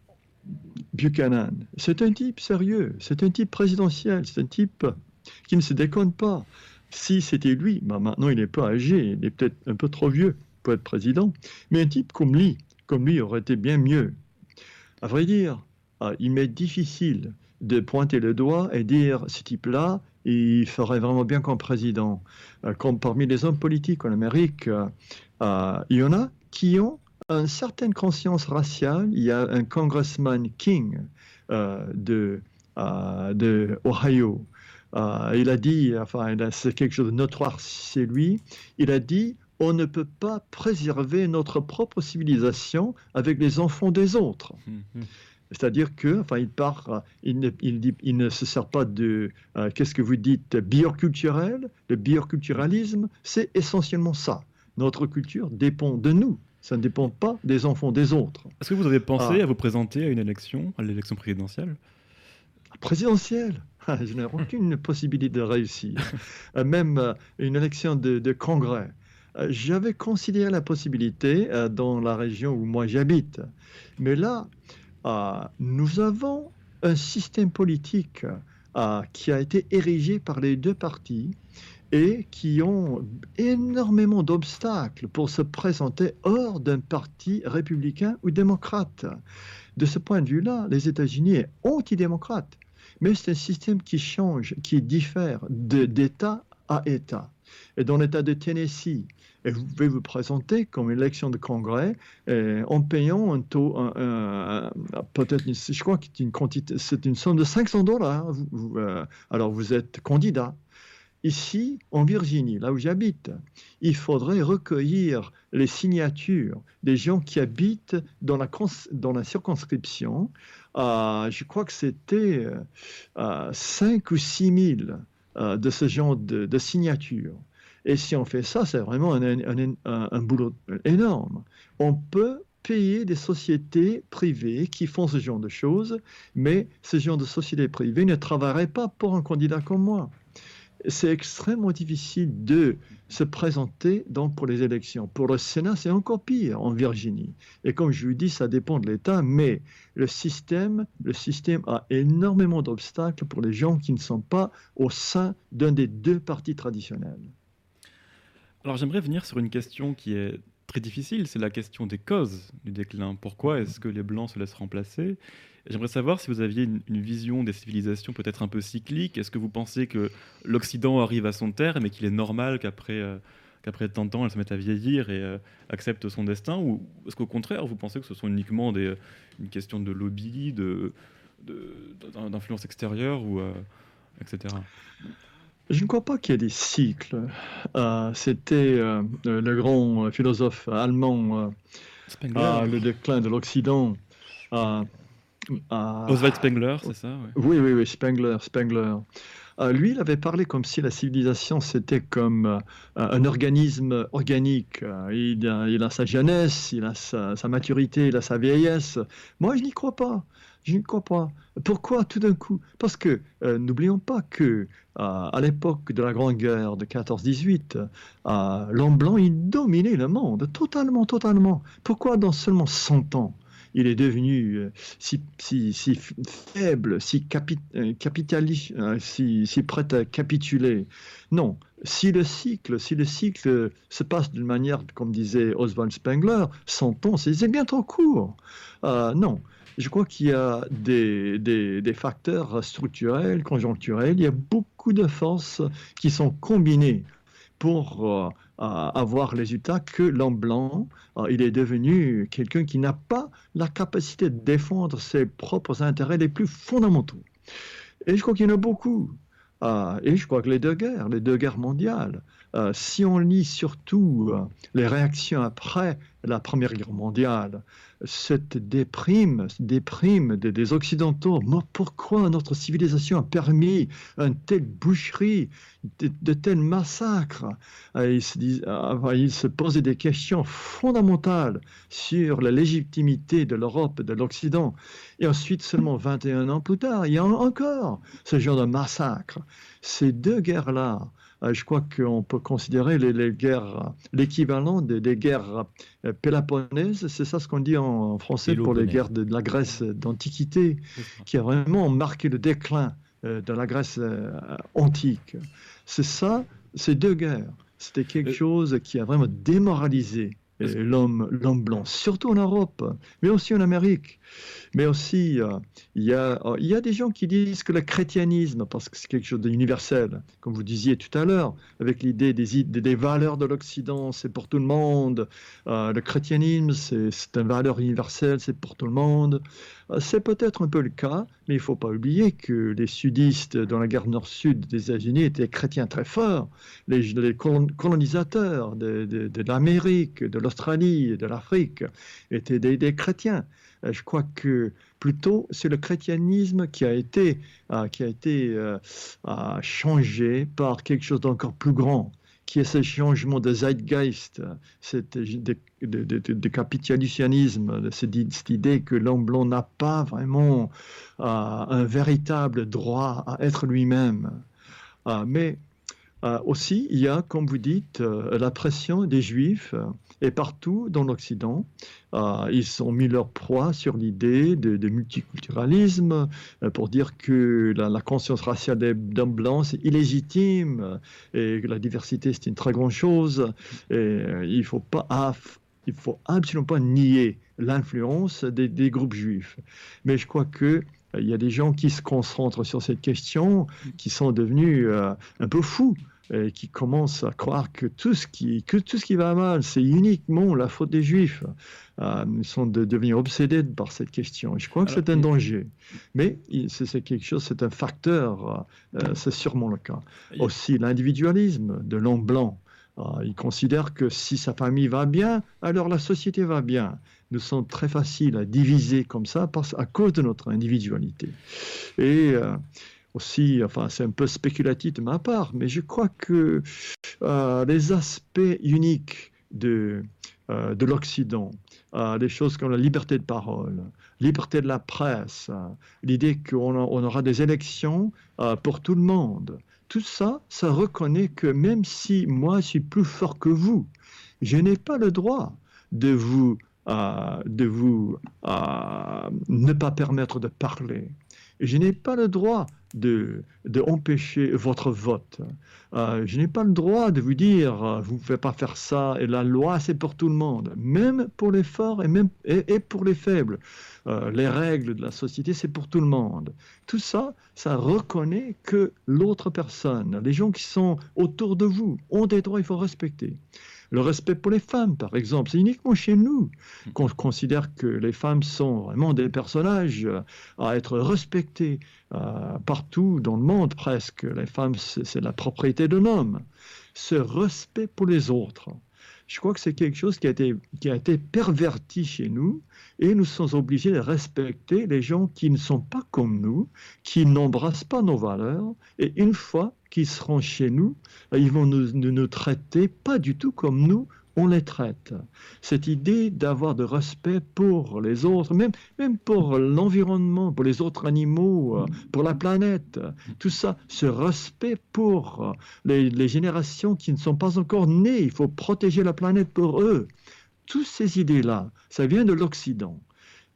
Buchanan, c'est un type sérieux, c'est un type présidentiel, c'est un type qui ne se déconne pas. Si c'était lui, bah maintenant il est pas âgé, il est peut-être un peu trop vieux pour être président, mais un type comme lui, comme lui aurait été bien mieux. À vrai dire, il m'est difficile de pointer le doigt et dire ce type-là, il ferait vraiment bien comme président. Euh, comme parmi les hommes politiques en Amérique, euh, euh, il y en a qui ont une certaine conscience raciale. Il y a un congressman King de, de Ohio. il a dit, enfin, c'est quelque chose de notoire, c'est lui. Il a dit on ne peut pas préserver notre propre civilisation avec les enfants des autres. Hum, hum. C'est-à-dire que, enfin, il part, il ne, il, ne se sert pas de, euh, qu'est-ce que vous dites, bioculturel. Le bioculturalisme, c'est essentiellement ça. Notre culture dépend de nous. Ça ne dépend pas des enfants des autres. Est-ce que vous avez pensé ah. à vous présenter à une élection, à l'élection présidentielle? Présidentielle? Je n'ai aucune possibilité de réussir. Euh, même euh, une élection de, de congrès. Euh, j'avais considéré la possibilité euh, dans la région où moi j'habite. Mais là, euh, nous avons un système politique qui a été érigé par les deux partis et qui ont énormément d'obstacles pour se présenter hors d'un parti républicain ou démocrate. De ce point de vue-là, les États-Unis sont antidémocrates. Mais c'est un système qui change, qui diffère d'État à État. Et dans l'État de Tennessee, et vous pouvez vous présenter comme élection de congrès en payant un taux, peut-être, je crois que c'est une somme de 500 dollars. Euh, alors vous êtes candidat. Ici, en Virginie, là où j'habite, il faudrait recueillir les signatures des gens qui habitent dans la, circonscription. Euh, je crois que c'était euh, 5 ou 6 000 euh, de ce genre de signatures. Et si on fait ça, c'est vraiment un, boulot énorme. On peut payer des sociétés privées qui font ce genre de choses, mais ce genre de sociétés privées ne travailleraient pas pour un candidat comme moi. C'est extrêmement difficile de se présenter donc pour les élections. Pour le Sénat, c'est encore pire en Virginie. Et comme je vous dis, ça dépend de l'État, mais le système, le système a énormément d'obstacles pour les gens qui ne sont pas au sein d'un des deux partis traditionnels. Alors j'aimerais venir sur une question qui est très difficile, c'est la question des causes du déclin. Pourquoi est-ce que les Blancs se laissent remplacer? J'aimerais savoir si vous aviez une, vision des civilisations peut-être un peu cyclique. Est-ce que vous pensez que l'Occident arrive à son terme et qu'il est normal qu'après euh, qu'après tant de temps, elle se mette à vieillir et euh, accepte son destin? Ou est-ce qu'au contraire, vous pensez que ce sont uniquement des, une question de lobby, de, d'influence extérieure, ou, euh, etc. Je ne crois pas qu'il y ait des cycles. Euh, c'était le grand philosophe allemand, le déclin de l'Occident. Oswald Spengler, c'est ça Oui, oui, oui, Spengler, Spengler. Euh, lui, il avait parlé comme si la civilisation, c'était comme euh, un organisme organique. Euh, il, a, sa jeunesse, il a sa, maturité, il a sa vieillesse. Moi, je n'y crois pas. Je n'y crois pas. Pourquoi tout d'un coup? Parce que n'oublions pas que à l'époque de la Grande Guerre de 14-18, l'homme blanc, il dominait le monde, totalement, totalement. Pourquoi dans seulement 100 ans il est devenu euh, si, si, faible, si, euh, capitaliste, euh, si, si prêt à capituler? Non, si le cycle, si le cycle se passe d'une manière, comme disait Oswald Spengler, 100 ans, c'est bien trop court. non, je crois qu'il y a des, facteurs structurels, conjoncturels, il y a beaucoup de forces qui sont combinées pour avoir les résultat que l'homme blanc, euh, il est devenu quelqu'un qui n'a pas la capacité de défendre ses propres intérêts les plus fondamentaux. Et je crois qu'il y en a beaucoup. Euh, et je crois que les deux guerres, les deux guerres mondiales, euh, si on lit surtout les réactions après la Première Guerre mondiale, cette déprime, déprime des, Occidentaux. pourquoi notre civilisation a permis une telle boucherie, de, tels massacres? Ils se, ils se posaient des questions fondamentales sur la légitimité de l'Europe, de l'Occident. Et ensuite, seulement 21 ans plus tard, il y a encore ce genre de massacre. Ces deux guerres-là, je crois qu'on peut considérer les, guerres, l'équivalent des, guerres euh, péloponèses, c'est ça ce qu'on dit en, français pour les guerres de, la Grèce d'Antiquité, qui a vraiment marqué le déclin euh, de la Grèce antique. C'est ça, ces deux guerres. C'était quelque chose qui a vraiment démoralisé l'homme, l'homme blanc, surtout en Europe, mais aussi en Amérique. Mais aussi, euh, il, y a, euh, il y a des gens qui disent que le chrétianisme, parce que c'est quelque chose d'universel, comme vous disiez tout à l'heure, avec l'idée des, des, valeurs de l'Occident, c'est pour tout le monde. Euh, le christianisme, c'est une valeur universelle, c'est pour tout le monde. C'est peut-être un peu le cas, mais il ne faut pas oublier que les sudistes dans la guerre nord-sud des États-Unis étaient chrétiens très forts. Les, colonisateurs de, l'Amérique, de l'Australie, de l'Afrique étaient des, chrétiens. Euh, je crois que plutôt c'est le christianisme qui a été, euh, qui a été euh, changé par quelque chose d'encore plus grand, qui est ce changement de zeitgeist, cette, de, de, cette, idée que l'homme blanc n'a pas vraiment un véritable droit à être lui-même. mais aussi, il y a, comme vous dites, la pression des juifs et partout dans l'Occident, euh, ils ont mis leur proie sur l'idée de, multiculturalisme euh, pour dire que la, conscience raciale hommes blancs c'est illégitime et que la diversité c'est une très grande chose. Euh, il faut pas il faut absolument pas nier l'influence des, des, groupes juifs. Mais je crois que il y a des gens qui se concentrent sur cette question, qui sont devenus un peu fous qui commencent à croire que tout ce qui, que tout ce qui va mal, c'est uniquement la faute des Juifs. Euh, ils sont de, devenus obsédés par cette question. je crois que c'est un danger. Mais c'est quelque chose, c'est un facteur, euh, euh, c'est sûrement le cas. Aussi l'individualisme de l'homme blanc. il considère que si sa famille va bien, alors la société va bien. Nous sommes très faciles à diviser comme ça parce, à cause de notre individualité. Et aussi, enfin c'est un peu spéculatif de ma part, mais je crois que euh, les aspects uniques de, euh, de l'Occident, euh, des choses comme la liberté de parole, liberté de la presse, l'idée qu'on on aura des élections pour tout le monde, tout ça, ça reconnaît que même si moi je suis plus fort que vous, je n'ai pas le droit de vous, de vous ne pas permettre de parler. Je n'ai pas le droit de, de empêcher votre vote. Euh, je n'ai pas le droit de vous dire, euh, vous ne pouvez pas faire ça, et la loi, c'est pour tout le monde, même pour les forts et, même, et, pour les faibles. Euh, les règles de la société, c'est pour tout le monde. Tout ça, ça reconnaît que l'autre personne, les gens qui sont autour de vous, ont des droits, il faut respecter. Le respect pour les femmes, par exemple, c'est uniquement chez nous qu'on considère que les femmes sont vraiment des personnages à être respectés euh, partout dans le monde presque. Les femmes, c'est la propriété d'un homme. Ce respect pour les autres, je crois que c'est quelque chose qui a, été, qui a été perverti chez nous et nous sommes obligés de respecter les gens qui ne sont pas comme nous, qui n'embrassent pas nos valeurs et une fois qu'ils seront chez nous, ils vont nous, nous, traiter pas du tout comme nous, on les traite. Cette idée d'avoir de respect pour les autres, même, même pour l'environnement, pour les autres animaux, euh, pour la planète, tout ça, ce respect pour les, les générations qui ne sont pas encore nées, il faut protéger la planète pour eux. Toutes ces idées-là, ça vient de l'Occident.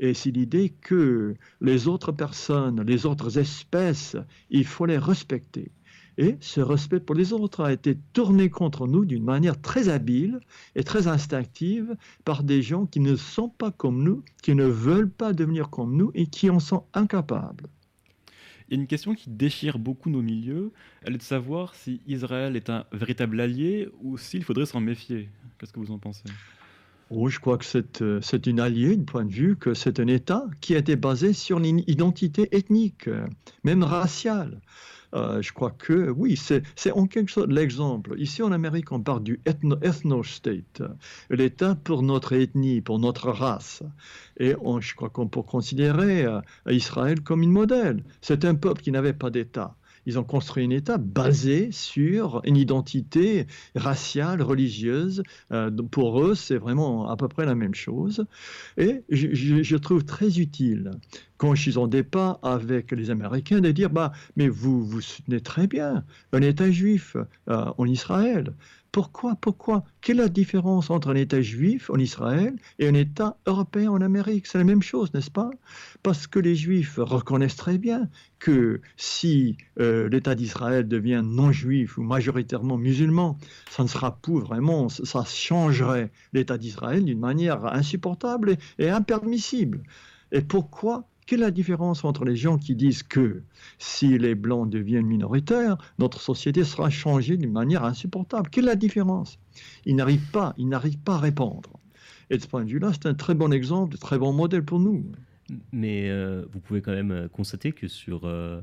Et c'est l'idée que les autres personnes, les autres espèces, il faut les respecter. Et ce respect pour les autres a été tourné contre nous d'une manière très habile et très instinctive par des gens qui ne sont pas comme nous, qui ne veulent pas devenir comme nous et qui en sont incapables. Il y a une question qui déchire beaucoup nos milieux, elle est de savoir si Israël est un véritable allié ou s'il faudrait s'en méfier. Qu'est-ce que vous en pensez? Oh, je crois que c'est, c'est une alliée, du point de vue que c'est un État qui a été basé sur une identité ethnique, même raciale. Euh, je crois que oui, c'est en quelque sorte l'exemple. Ici en Amérique, on parle du ethno-state, l'État pour notre ethnie, pour notre race. Et je crois qu'on peut considérer euh, Israël comme une modèle. C'est un peuple qui n'avait pas d'État ils ont construit un État basé sur une identité raciale, religieuse. Euh, pour eux, c'est vraiment à peu près la même chose. Et je, trouve très utile, quand ils ont des pas avec les Américains, de dire, bah, mais vous, vous soutenez très bien un État juif euh, en Israël. Pourquoi Pourquoi? Quelle est la différence entre un État juif en Israël et un État européen en Amérique? C'est la même chose, n'est-ce pas? Parce que les Juifs reconnaissent très bien que si euh, l'État d'Israël devient non juif ou majoritairement musulman, ça ne sera plus vraiment, ça changerait l'État d'Israël d'une manière insupportable et impermissible. Et pourquoi quelle est la différence entre les gens qui disent que si les Blancs deviennent minoritaires, notre société sera changée d'une manière insupportable? Quelle est la différence? Ils n'arrivent pas, ils n'arrivent pas à répondre. Et de ce point de vue-là, c'est un très bon exemple, un très bon modèle pour nous. Mais euh, vous pouvez quand même euh, constater que sur, euh,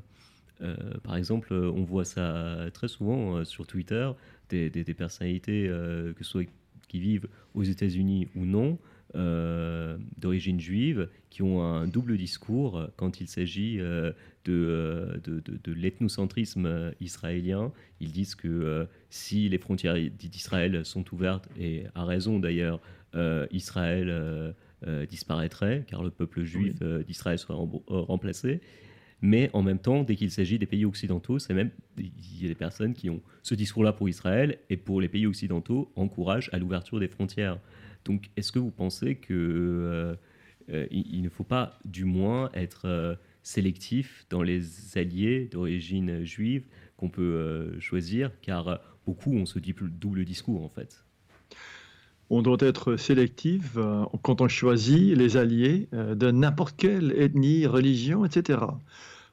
par exemple, on voit ça très souvent sur Twitter, des, personnalités que qui vivent aux États-Unis ou non, euh, d'origine juive qui ont un double discours quand il s'agit euh, de, de, de, l'ethnocentrisme israélien. Ils disent que si les frontières d'Israël sont ouvertes, et à raison d'ailleurs, Israël disparaîtrait, car le peuple juif d'Israël serait remplacé. Mais en même temps, dès qu'il s'agit des pays occidentaux, c'est même il y a des personnes qui ont ce discours-là pour Israël et pour les pays occidentaux encouragent à l'ouverture des frontières. Donc, est-ce que vous pensez que euh, euh, ne faut pas, du moins, être euh, sélectif dans les alliés d'origine juive qu'on peut choisir, car beaucoup ont ce double discours en fait on doit être sélectif quand on choisit les alliés de n'importe quelle ethnie, religion, etc.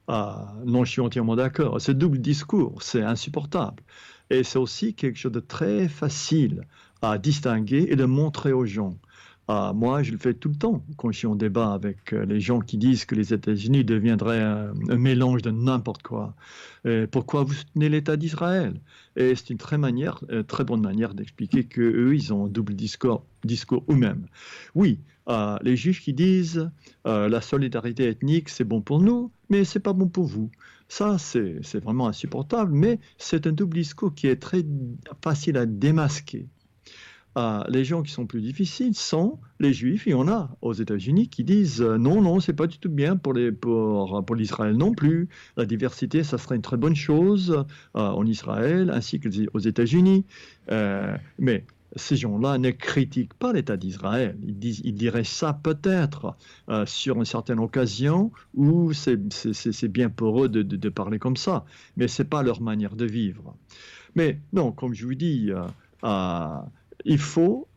Ah, non, je suis entièrement d'accord. Ce double discours, c'est insupportable. Et c'est aussi quelque chose de très facile à distinguer et de montrer aux gens. Ah, moi, je le fais tout le temps quand je suis en débat avec euh, les gens qui disent que les États-Unis deviendraient un, mélange de n'importe quoi. pourquoi vous soutenez l'État d'Israël? Et c'est une très, manière, euh, très bonne manière d'expliquer qu'eux, ils ont un double discours, discours eux-mêmes. Oui, euh, les juifs qui disent la solidarité ethnique, c'est bon pour nous, mais c'est pas bon pour vous. Ça, c'est vraiment insupportable, mais c'est un double discours qui est très facile à démasquer les gens qui sont plus difficiles sont les juifs. Il y en a aux États-Unis qui disent euh, non, non, c'est pas du tout bien pour, les, pour, pour l'Israël non plus. La diversité, ça serait une très bonne chose euh, en Israël ainsi qu'aux États-Unis. Euh, mais ces gens-là ne critiquent pas l'État d'Israël. Ils, disent, ils diraient ça peut-être euh, sur une certaine occasion où c'est bien pour eux de, de, parler comme ça, mais ce n'est pas leur manière de vivre. Mais non, comme je vous dis, euh, il faut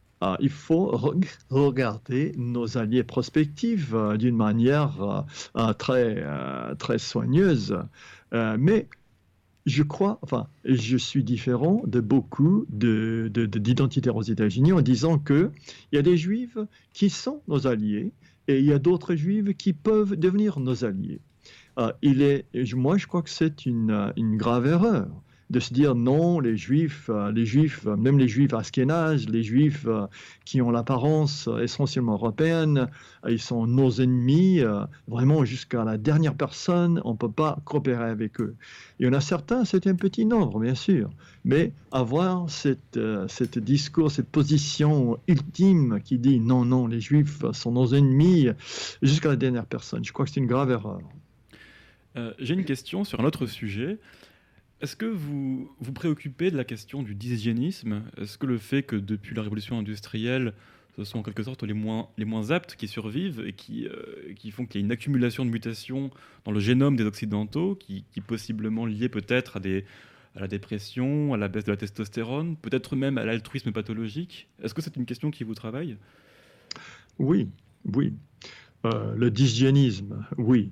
il faut regarder nos alliés prospectifs d'une manière très, très soigneuse. mais je crois, enfin, je suis différent de beaucoup d'identitaires de, aux États-Unis en disant qu'il y a des juifs qui sont nos alliés et il y a d'autres juifs qui peuvent devenir nos alliés. Euh, il est, moi, je crois que c'est une, une grave erreur de se dire non, les juifs, euh, les juifs, euh, même les juifs askénazes, les juifs euh, qui ont l'apparence essentiellement européenne, ils sont nos ennemis, vraiment jusqu'à la dernière personne, on ne peut pas coopérer avec eux. Il y en a certains, c'est un petit nombre, bien sûr, mais avoir cette, cette discours, cette position ultime qui dit non, non, les juifs sont nos ennemis jusqu'à la dernière personne, je crois que c'est une grave erreur. J'ai une question sur un autre sujet. Est-ce que vous vous préoccupez de la question du dyshygiénisme Est-ce que le fait que depuis la révolution industrielle, ce sont en quelque sorte les moins, les moins aptes qui survivent et qui, euh, qui font qu'il y a une accumulation de mutations dans le génome des Occidentaux, qui, qui possiblement liées peut-être à, à la dépression, à la baisse de la testostérone, peut-être même à l'altruisme pathologique? Est-ce que c'est une question qui vous travaille? Oui, oui. Euh, le dyshygiénisme, oui.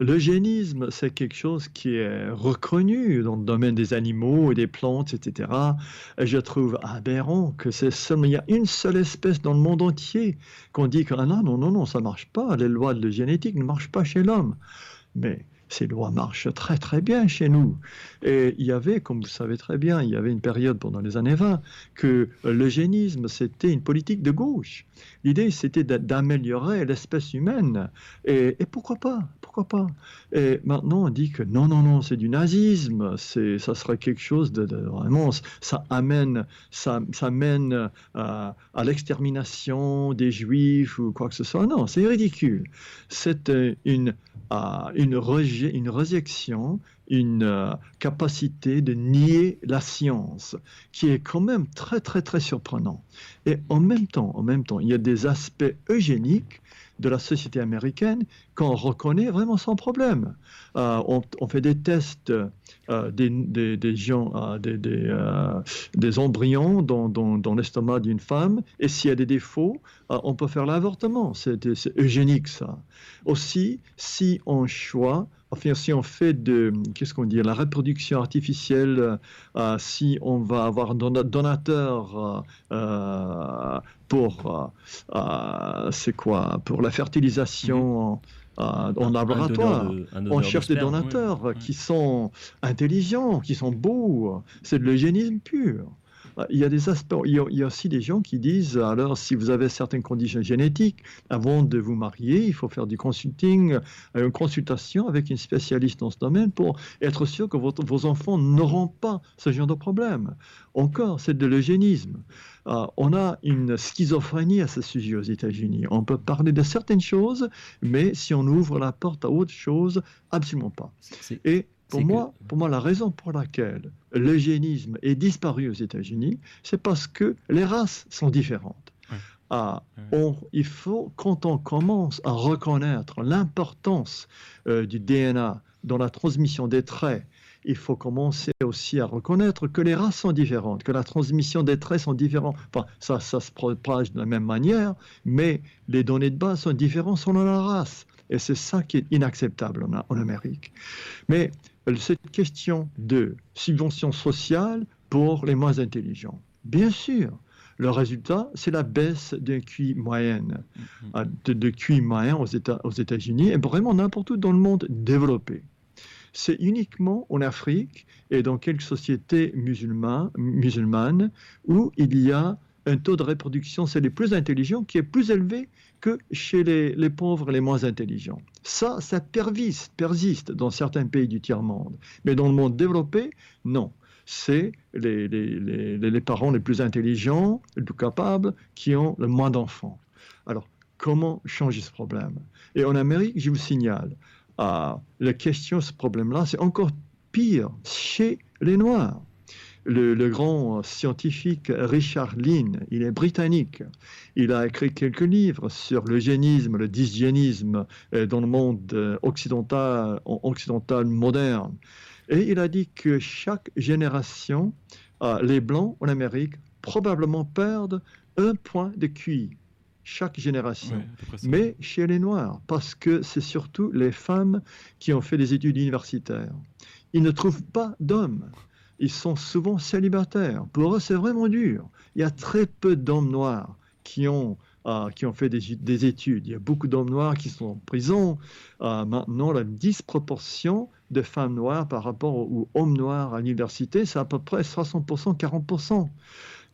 L'eugénisme, c'est quelque chose qui est reconnu dans le domaine des animaux et des plantes, etc. Et je trouve aberrant que c'est seulement, il y a une seule espèce dans le monde entier qu'on dit que ah non, non, non, non, ça marche pas. Les lois de l'eugénétique ne marchent pas chez l'homme. Mais ces lois marchent très très bien chez nous. Et il y avait, comme vous savez très bien, il y avait une période pendant les années 20 que l'eugénisme, c'était une politique de gauche. L'idée, c'était d'améliorer l'espèce humaine. Et, pourquoi pas Pourquoi pas? Et maintenant, on dit que non, non, non, c'est du nazisme. C'est, ça serait quelque chose de, vraiment, ça amène, ça, ça mène à, à l'extermination des juifs ou quoi que ce soit. Non, c'est ridicule. C'est une une, une réjection, une euh, capacité de nier la science, qui est quand même très très très surprenant. Et en même temps, en même temps, il y a des aspects eugéniques de la société américaine qu'on reconnaît vraiment sans problème. Euh, on, fait des tests euh, des, des, gens, des, des, embryons dans, dans, l'estomac d'une femme, et s'il y a des défauts, on peut faire l'avortement. C'est eugénique, ça. Aussi, si on choisit enfin, si on fait de, qu'est-ce qu'on dit, la reproduction artificielle, euh, si on va avoir un donateur euh, pour, euh, c'est quoi, pour la fertilisation. Mm-hmm. en laboratoire. on cherche des donateurs qui sont intelligents, qui sont beaux. C'est de l'eugénisme pur. Il y a des aspects, il y a, aussi des gens qui disent alors si vous avez certaines conditions génétiques, avant de vous marier, il faut faire du consulting, euh, une consultation avec une spécialiste dans ce domaine pour être sûr que vos enfants n'auront pas ce genre de problème. Encore, c'est de l'eugénisme. Euh, on a une schizophrénie à ce sujet aux États-Unis. On peut parler de certaines choses, mais si on ouvre la porte à autre chose, absolument pas. Et pour moi, pour moi, la raison pour laquelle l'eugénisme est disparu aux États-Unis, c'est parce que les races sont différentes. Ah, il faut, quand on commence à reconnaître l'importance euh, du DNA dans la transmission des traits, il faut commencer aussi à reconnaître que les races sont différentes, que la transmission des traits sont différentes. Enfin, ça, ça se propage de la même manière, mais les données de base sont différentes selon la race. Et c'est ça qui est inacceptable en, en Amérique. Mais cette question de subvention sociale pour les moins intelligents. Bien sûr, le résultat, c'est la baisse d'un QI moyenne, mm-hmm. ah, de, de QI moyen aux États-Unis et vraiment n'importe où dans le monde développé. C'est uniquement en Afrique et dans quelques sociétés musulmanes, musulmanes où il y a un taux de reproduction, c'est les plus intelligents, qui est plus élevé que chez les, pauvres les moins intelligents. Ça, ça persiste, persiste dans certains pays du tiers-monde. Mais dans le monde développé, non. C'est les, les, parents les plus intelligents, les plus capables, qui ont le moins d'enfants. Alors, comment changer ce problème? Et en Amérique, je vous signale, ah, la question ce problème-là, c'est encore pire chez les Noirs. Le, grand scientifique Richard Lynn, il est britannique. Il a écrit quelques livres sur l'eugénisme, le dysgénisme euh, dans le monde euh, occidental, occidental moderne. Et il a dit que chaque génération, euh, les Blancs en Amérique probablement perdent un point de QI chaque génération, mais chez les Noirs, parce que c'est surtout les femmes qui ont fait des études universitaires. Ils ne trouvent pas d'hommes ils sont souvent célibataires. Pour eux, c'est vraiment dur. Il y a très peu d'hommes noirs qui ont, euh, qui ont fait des, études. Il y a beaucoup d'hommes noirs qui sont en prison. Euh, maintenant, la disproportion de femmes noires par rapport aux hommes noirs à l'université, c'est à peu près 60%, 40%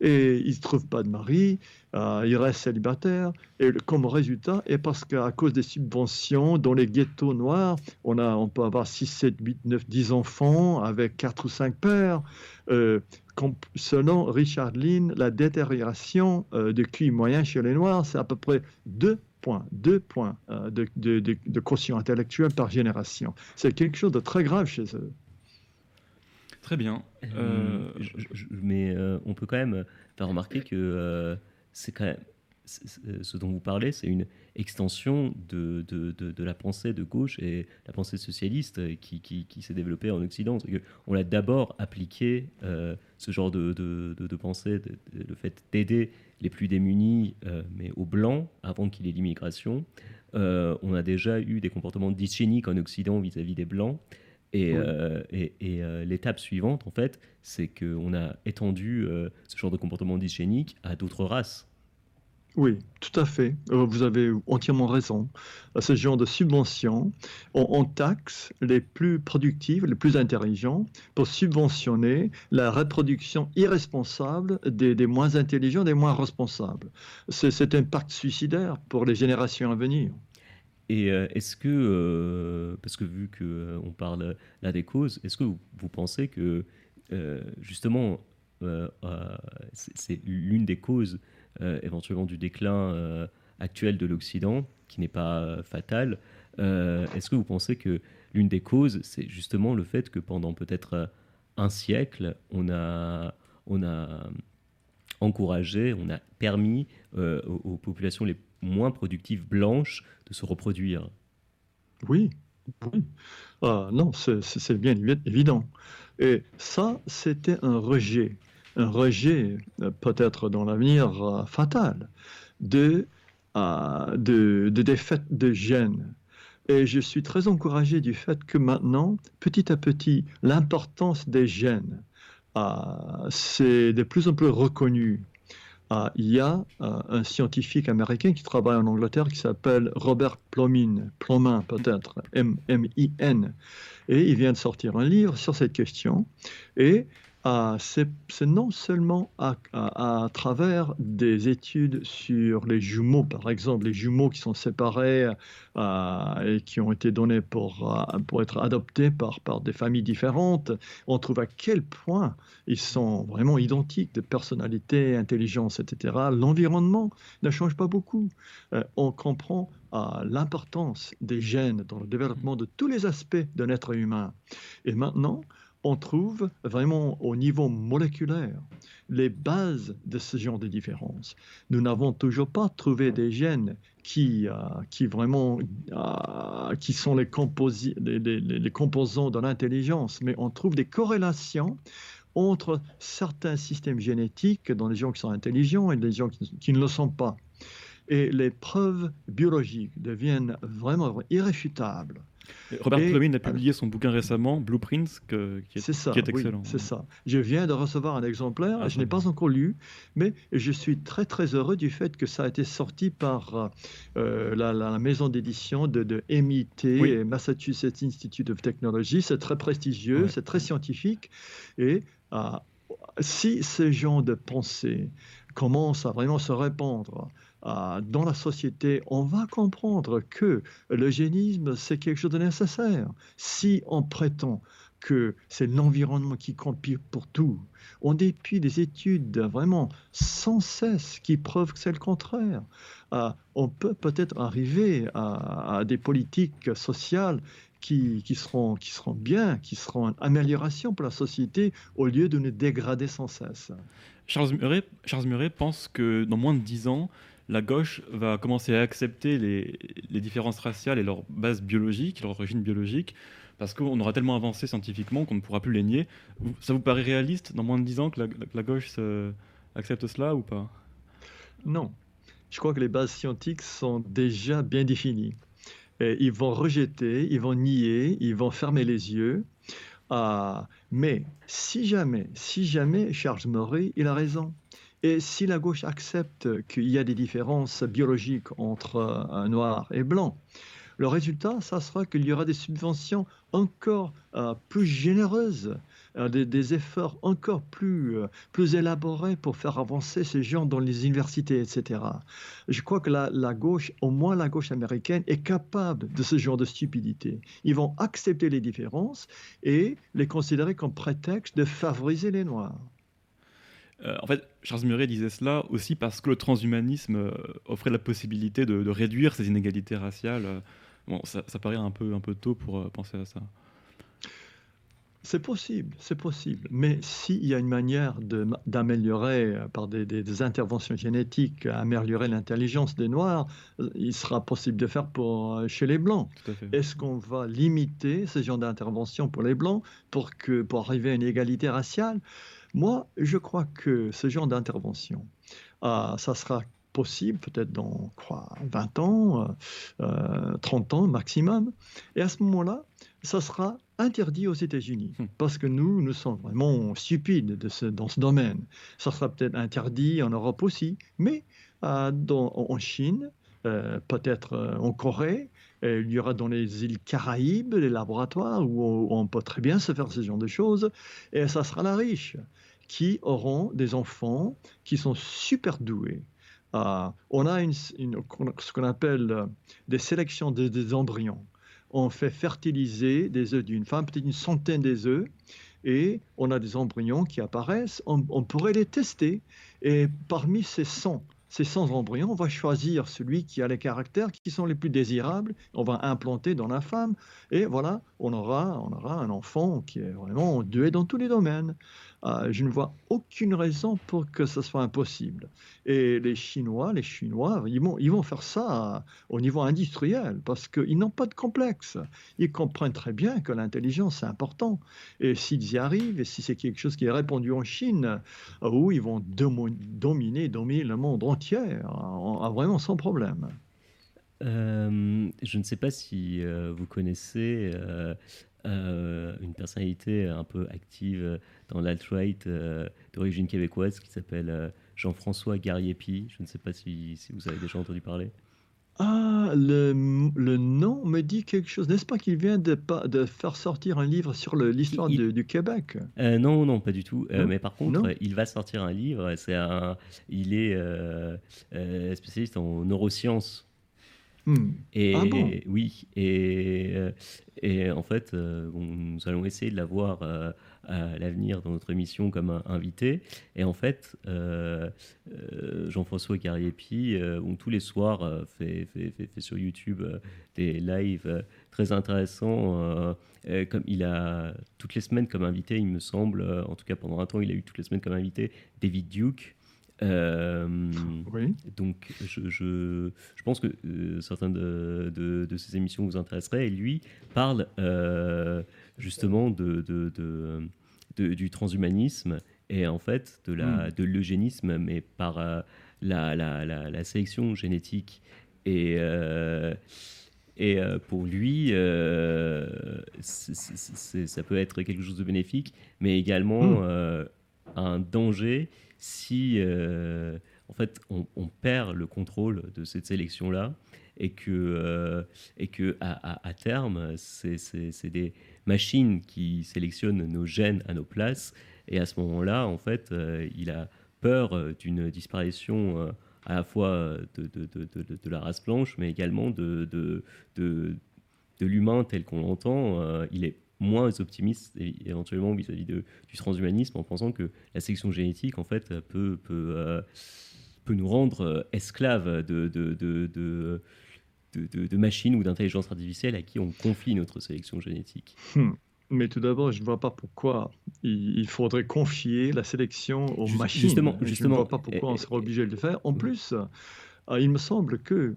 et ils ne trouvent pas de mari, euh, ils restent célibataires. Et comme résultat, et parce qu'à cause des subventions, dans les ghettos noirs, on, a, on peut avoir 6, 7, 8, 9, 10 enfants avec 4 ou 5 pères. Euh, selon Richard Lynn, la détérioration euh, de QI moyen chez les Noirs, c'est à peu près 2 points, 2 points euh, de, de, de, de quotient intellectuel par génération. C'est quelque chose de très grave chez eux. Très bien. Euh, mais euh, on peut quand même faire remarquer que euh, c'est quand même ce dont vous parlez, c'est une extension de, de, de, la pensée de gauche et la pensée socialiste qui, qui, qui s'est développée en Occident. On l'a d'abord appliqué, ce genre de, pensée, le fait d'aider les plus démunis, mais aux blancs, avant qu'il y ait l'immigration. on a déjà eu des comportements dysgéniques en Occident vis à -vis des blancs. Et, euh, et, euh, l'étape suivante, en fait, c'est qu'on a étendu euh, ce genre de comportement dysgénique à d'autres races. Oui, tout à fait. Vous avez entièrement raison. Ce genre de subvention, on, taxe les plus productifs, les plus intelligents, pour subventionner la reproduction irresponsable des, des moins intelligents, des moins responsables. C'est un pacte suicidaire pour les générations à venir. Et euh, est-ce que, euh, parce que vu qu'on euh, on parle là des causes, est-ce que vous, pensez que justement c'est l'une des causes éventuellement du déclin actuel de l'Occident, qui n'est pas fatal Est-ce que vous pensez que l'une des causes, c'est justement le fait que pendant peut-être un siècle, on a, on a encouragé, on a permis aux, aux populations les moins productives blanches de se reproduire. Oui, oui. Ah, non, c'est bien évident. Et ça, c'était un rejet, un rejet euh, peut-être dans l'avenir euh, fatal de, euh, de, défaite de gènes. Et je suis très encouragé du fait que maintenant, petit à petit, l'importance des gènes, c'est de plus en plus reconnu il y a un scientifique américain qui travaille en Angleterre qui s'appelle Robert Plomin, Plomin peut-être, M-I-N, et il vient de sortir un livre sur cette question. Et c'est non seulement à, travers des études sur les jumeaux, par exemple, les jumeaux qui sont séparés euh, et qui ont été donnés pour, euh, pour être adoptés par, par des familles différentes, on trouve à quel point ils sont vraiment identiques de personnalité, intelligence, etc. L'environnement ne change pas beaucoup. Euh, on comprend l'importance des gènes dans le développement de tous les aspects d'un être humain. Et maintenant, on trouve vraiment au niveau moléculaire les bases de ce genre de différence. Nous n'avons toujours pas trouvé des gènes qui, euh, qui vraiment euh, qui sont les, composants de l'intelligence, mais on trouve des corrélations entre certains systèmes génétiques dans les gens qui sont intelligents et les gens qui ne le sont pas. Et les preuves biologiques deviennent vraiment irréfutables. Robert et, a publié son bouquin récemment, Blueprints, qui, est, excellent. c'est ça. Je viens de recevoir un exemplaire, ah, je n'ai pas encore lu, mais je suis très très heureux du fait que ça a été sorti par euh, la, maison d'édition de, MIT, Massachusetts Institute of Technology. C'est très prestigieux, c'est très scientifique. Et euh, si ce genre de pensée commence à vraiment se répandre, dans la société, on va comprendre que l'eugénisme, c'est quelque chose de nécessaire. Si on prétend que c'est l'environnement qui compte pour tout, en dépit des études vraiment sans cesse qui prouvent que c'est le contraire, euh, on peut peut-être arriver à, des politiques sociales qui, qui, seront, qui seront bien, qui seront une amélioration pour la société au lieu de nous dégrader sans cesse. Charles Murray, Charles Murray pense que dans moins de dix ans, la gauche va commencer à accepter les, différences raciales et leur base biologique, leur origine biologique, parce qu'on aura tellement avancé scientifiquement qu'on ne pourra plus les nier. Ça vous paraît réaliste dans moins de dix ans que la, gauche accepte cela ou pas? Non. Je crois que les bases scientifiques sont déjà bien définies. Ils vont rejeter, ils vont nier, ils vont fermer les yeux. Ah, mais si jamais, si jamais Charles Murray, il a raison. Et si la gauche accepte qu'il y a des différences biologiques entre un noir et blanc, le résultat, ça sera qu'il y aura des subventions encore euh, plus généreuses, euh, des, efforts encore plus, euh, plus élaborés pour faire avancer ces gens dans les universités, etc. Je crois que la, gauche, au moins la gauche américaine, est capable de ce genre de stupidité. Ils vont accepter les différences et les considérer comme prétexte de favoriser les Noirs. En fait, Charles Murray disait cela aussi parce que le transhumanisme offrait la possibilité de, de réduire ces inégalités raciales Bon, ça, paraît un peu, un peu tôt pour euh, penser à ça. C'est possible, c'est possible. Mais s'il y a une manière d'améliorer euh, par des, interventions génétiques, améliorer l'intelligence des Noirs, euh, il sera possible de faire pour chez les Blancs. Est-ce qu'on va limiter ce genre d'intervention pour les Blancs pour, que, pour arriver à une égalité raciale? Moi, je crois que ce genre d'intervention, ah, ça sera possible, peut-être dans quoi, 20 ans, 30 euh, ans maximum. Et à ce moment-là, ça sera interdit aux États-Unis, hmm. parce que nous, nous sommes vraiment stupides de ce, dans ce domaine. Ça sera peut-être interdit en Europe aussi, mais euh, dans, en Chine, euh, peut-être en Corée, il y aura dans les îles Caraïbes les laboratoires où on, peut très bien se faire ce genre de choses, et ça sera la riche qui auront des enfants qui sont super doués, ah, on a ce qu'on appelle euh, des sélections des embryons. On fait fertiliser des œufs d'une femme, peut-être une centaine des œufs, et on a des embryons qui apparaissent. On, on pourrait les tester, et parmi ces 100, ces 100 embryons, on va choisir celui qui a les caractères qui sont les plus désirables, on va implanter dans la femme, et voilà, on aura, on aura un enfant qui est vraiment doué dans tous les domaines. Euh, je ne vois aucune raison pour que ce soit impossible. Et les Chinois, les Chinois, ils vont, ils vont faire ça au niveau industriel parce qu'ils n'ont pas de complexe. Ils comprennent très bien que l'intelligence c'est important. Et s'ils y arrivent, et si c'est quelque chose qui est répandu en Chine, euh, où ils vont dominer, dominer le monde entier, vraiment sans problème. Euh, je ne sais pas si vous connaissez euh, une personnalité un peu active dans l'alt-right euh, d'origine québécoise qui s'appelle euh, Jean-François Gariepi. Je ne sais pas si, si, vous avez déjà entendu parler. Ah, le, le nom me dit quelque chose. N'est-ce pas qu'il vient de, de, faire sortir un livre sur l'histoire du Québec? Non, non, pas du tout. mais par contre, il va sortir un livre. C'est un, il est spécialiste en neurosciences. Hmm. Et ah oui, et, euh, et en fait, euh, nous allons essayer de l'avoir euh, à l'avenir dans notre émission comme un invité. Et en fait, Jean-François Gariepi, tous les soirs, fait, fait, fait, fait, sur YouTube des lives très intéressants. comme il a toutes les semaines comme invité, il me semble, en tout cas pendant un temps, il a eu toutes les semaines comme invité David Duke. Euh, oui. Donc, je, je, je, pense que euh, certaines de, de, de, ces émissions vous intéresseraient. Et lui parle euh, justement de, de, du transhumanisme et en fait de la, hmm. de l'eugénisme, mais par la, la, la, sélection génétique. Et, et pour lui, ça peut être quelque chose de bénéfique, mais également hmm. un danger si euh, en fait on, perd le contrôle de cette sélection là et que, euh, et que à, terme c'est des machines qui sélectionnent nos gènes à nos places et à ce moment-là en fait euh, il a peur d'une disparition à la fois de, de, de, de, la race blanche mais également de, de, l'humain tel qu'on l'entend il est moins optimiste éventuellement vis-à-vis du transhumanisme en pensant que la sélection génétique en fait peut, peut, euh, peut nous rendre euh, esclaves de, de, de, de, machines ou d'intelligence artificielle à qui on confie notre sélection génétique. Hmm. Mais tout d'abord, je ne vois pas pourquoi il faudrait confier la sélection aux machines. Justement, je ne vois pas pourquoi on serait obligé de le faire. En plus, euh, il me semble que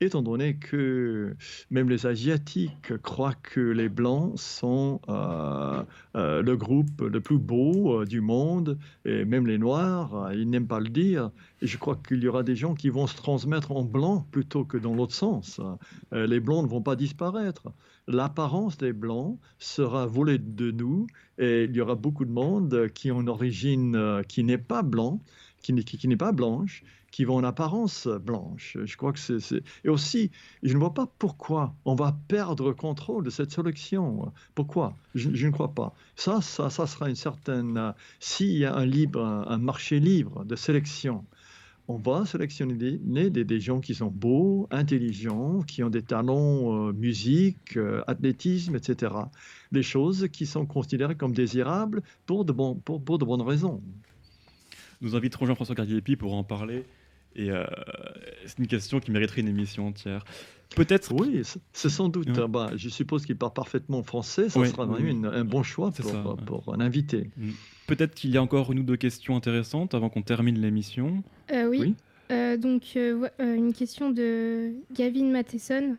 étant donné que même les Asiatiques croient que les Blancs sont euh, euh, le groupe le plus beau euh, du monde, et même les Noirs, ils n'aiment pas le dire, et je crois qu'il y aura des gens qui vont se transmettre en blanc plutôt que dans l'autre sens. les Blancs ne vont pas disparaître. L'apparence des Blancs sera volée de nous, et il y aura beaucoup de monde qui ont une origine qui n'est pas blanc, qui n'est pas blanche, qui vont en apparence blanche. Je crois que c'est. Et aussi, je ne vois pas pourquoi on va perdre le contrôle de cette sélection. Pourquoi? Je, ne crois pas. Ça, ça, ça sera une certaine. S'il y a un, libre, un marché libre de sélection, on va sélectionner des, gens qui sont beaux, intelligents, qui ont des talents euh, musique, euh, athlétisme, etc. Des choses qui sont considérées comme désirables pour de, bon, pour de bonnes raisons. Nous inviterons Jean-François Cardier-Pi pour en parler. Et euh, c'est une question qui mériterait une émission entière. Peut-être. Oui, c'est sans doute. Bah, je suppose qu'il parle parfaitement français. Ça sera vraiment un bon choix pour, pour, un invité. Mm. Peut-être qu'il y a encore une ou deux questions intéressantes avant qu'on termine l'émission. Euh, oui. Euh, donc, une question de Gavin Matheson.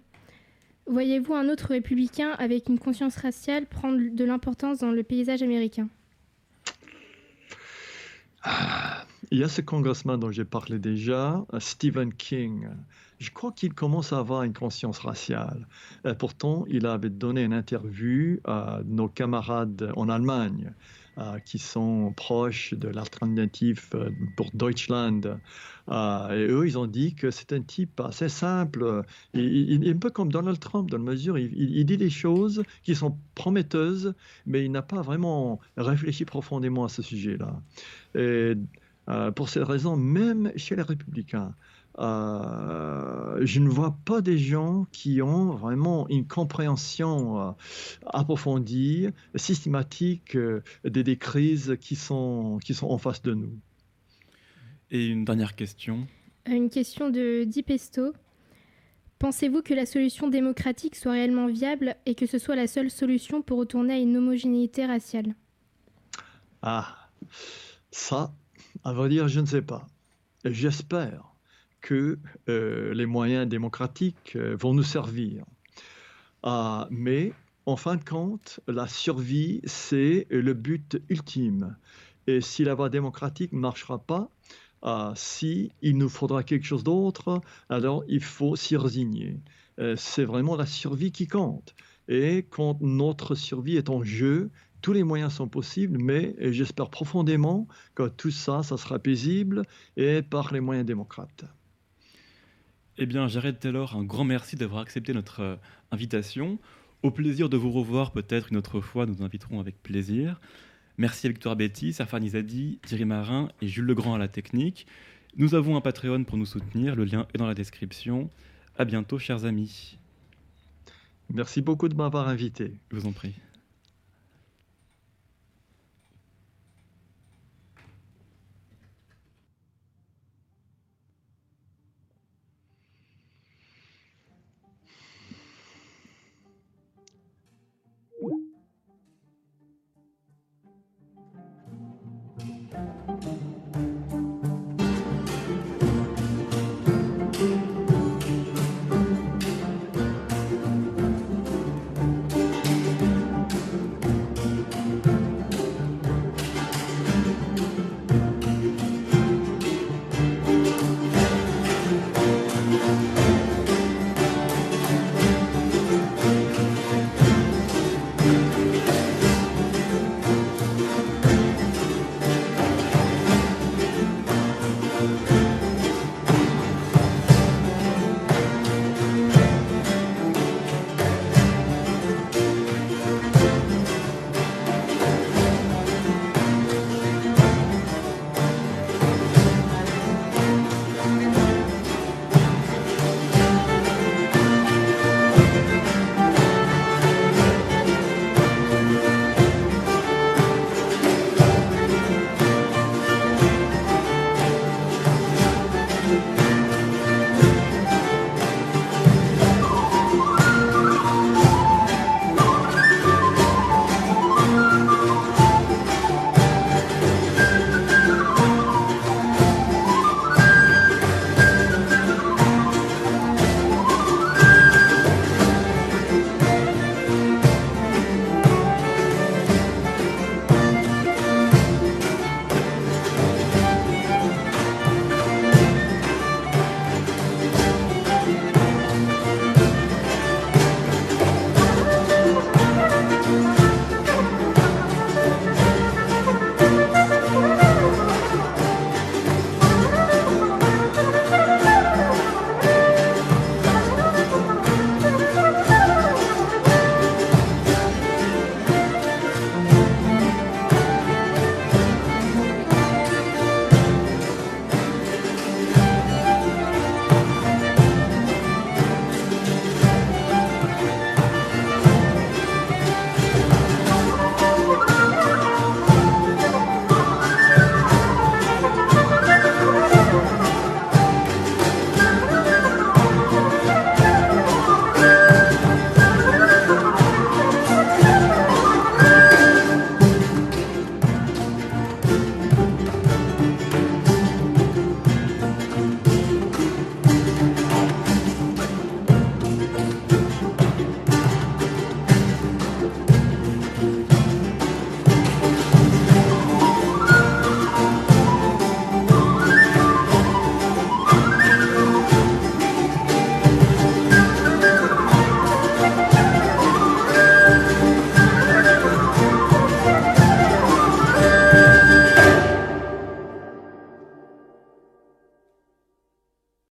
Voyez-vous un autre républicain avec une conscience raciale prendre de l'importance dans le paysage américain? Il y a ce congressman dont j'ai parlé déjà, euh, Stephen King. Je crois qu'il commence à avoir une conscience raciale. Euh, pourtant, il avait donné une interview à nos camarades en Allemagne qui sont proches de l'alternative pour Deutschland. et eux, ils ont dit que c'est un type assez simple. Il, est un peu comme Donald Trump, dans la mesure il, il, dit des choses qui sont prometteuses, mais il n'a pas vraiment réfléchi profondément à ce sujet-là. Et euh, pour cette raison, même chez les républicains, euh, je ne vois pas des gens qui ont vraiment une compréhension euh, approfondie, systématique des, crises qui sont, qui sont en face de nous. Et une dernière question. Une question de Dipesto. Pensez-vous que la solution démocratique soit réellement viable et que ce soit la seule solution pour retourner à une homogénéité raciale? Ah, ça, à vrai dire, je ne sais pas. J'espère que euh, les moyens démocratiques euh, vont nous servir. Ah, mais en fin de compte, la survie, c'est le but ultime. Et si la voie démocratique ne marchera pas, ah, si il nous faudra quelque chose d'autre, alors il faut s'y résigner. Euh, c'est vraiment la survie qui compte. Et quand notre survie est en jeu, tous les moyens sont possibles, mais j'espère profondément que tout ça, ça sera paisible et par les moyens démocrates. Eh bien, Jared Taylor, un grand merci d'avoir accepté notre euh, invitation. Au plaisir de vous revoir peut-être une autre fois, nous inviterons avec plaisir. Merci à Victoire Betty, Safar Nizadi, Thierry Marin et Jules Legrand à la technique. Nous avons un Patreon pour nous soutenir, le lien est dans la description. À bientôt, chers amis. Merci beaucoup de m'avoir invité. Je vous en prie.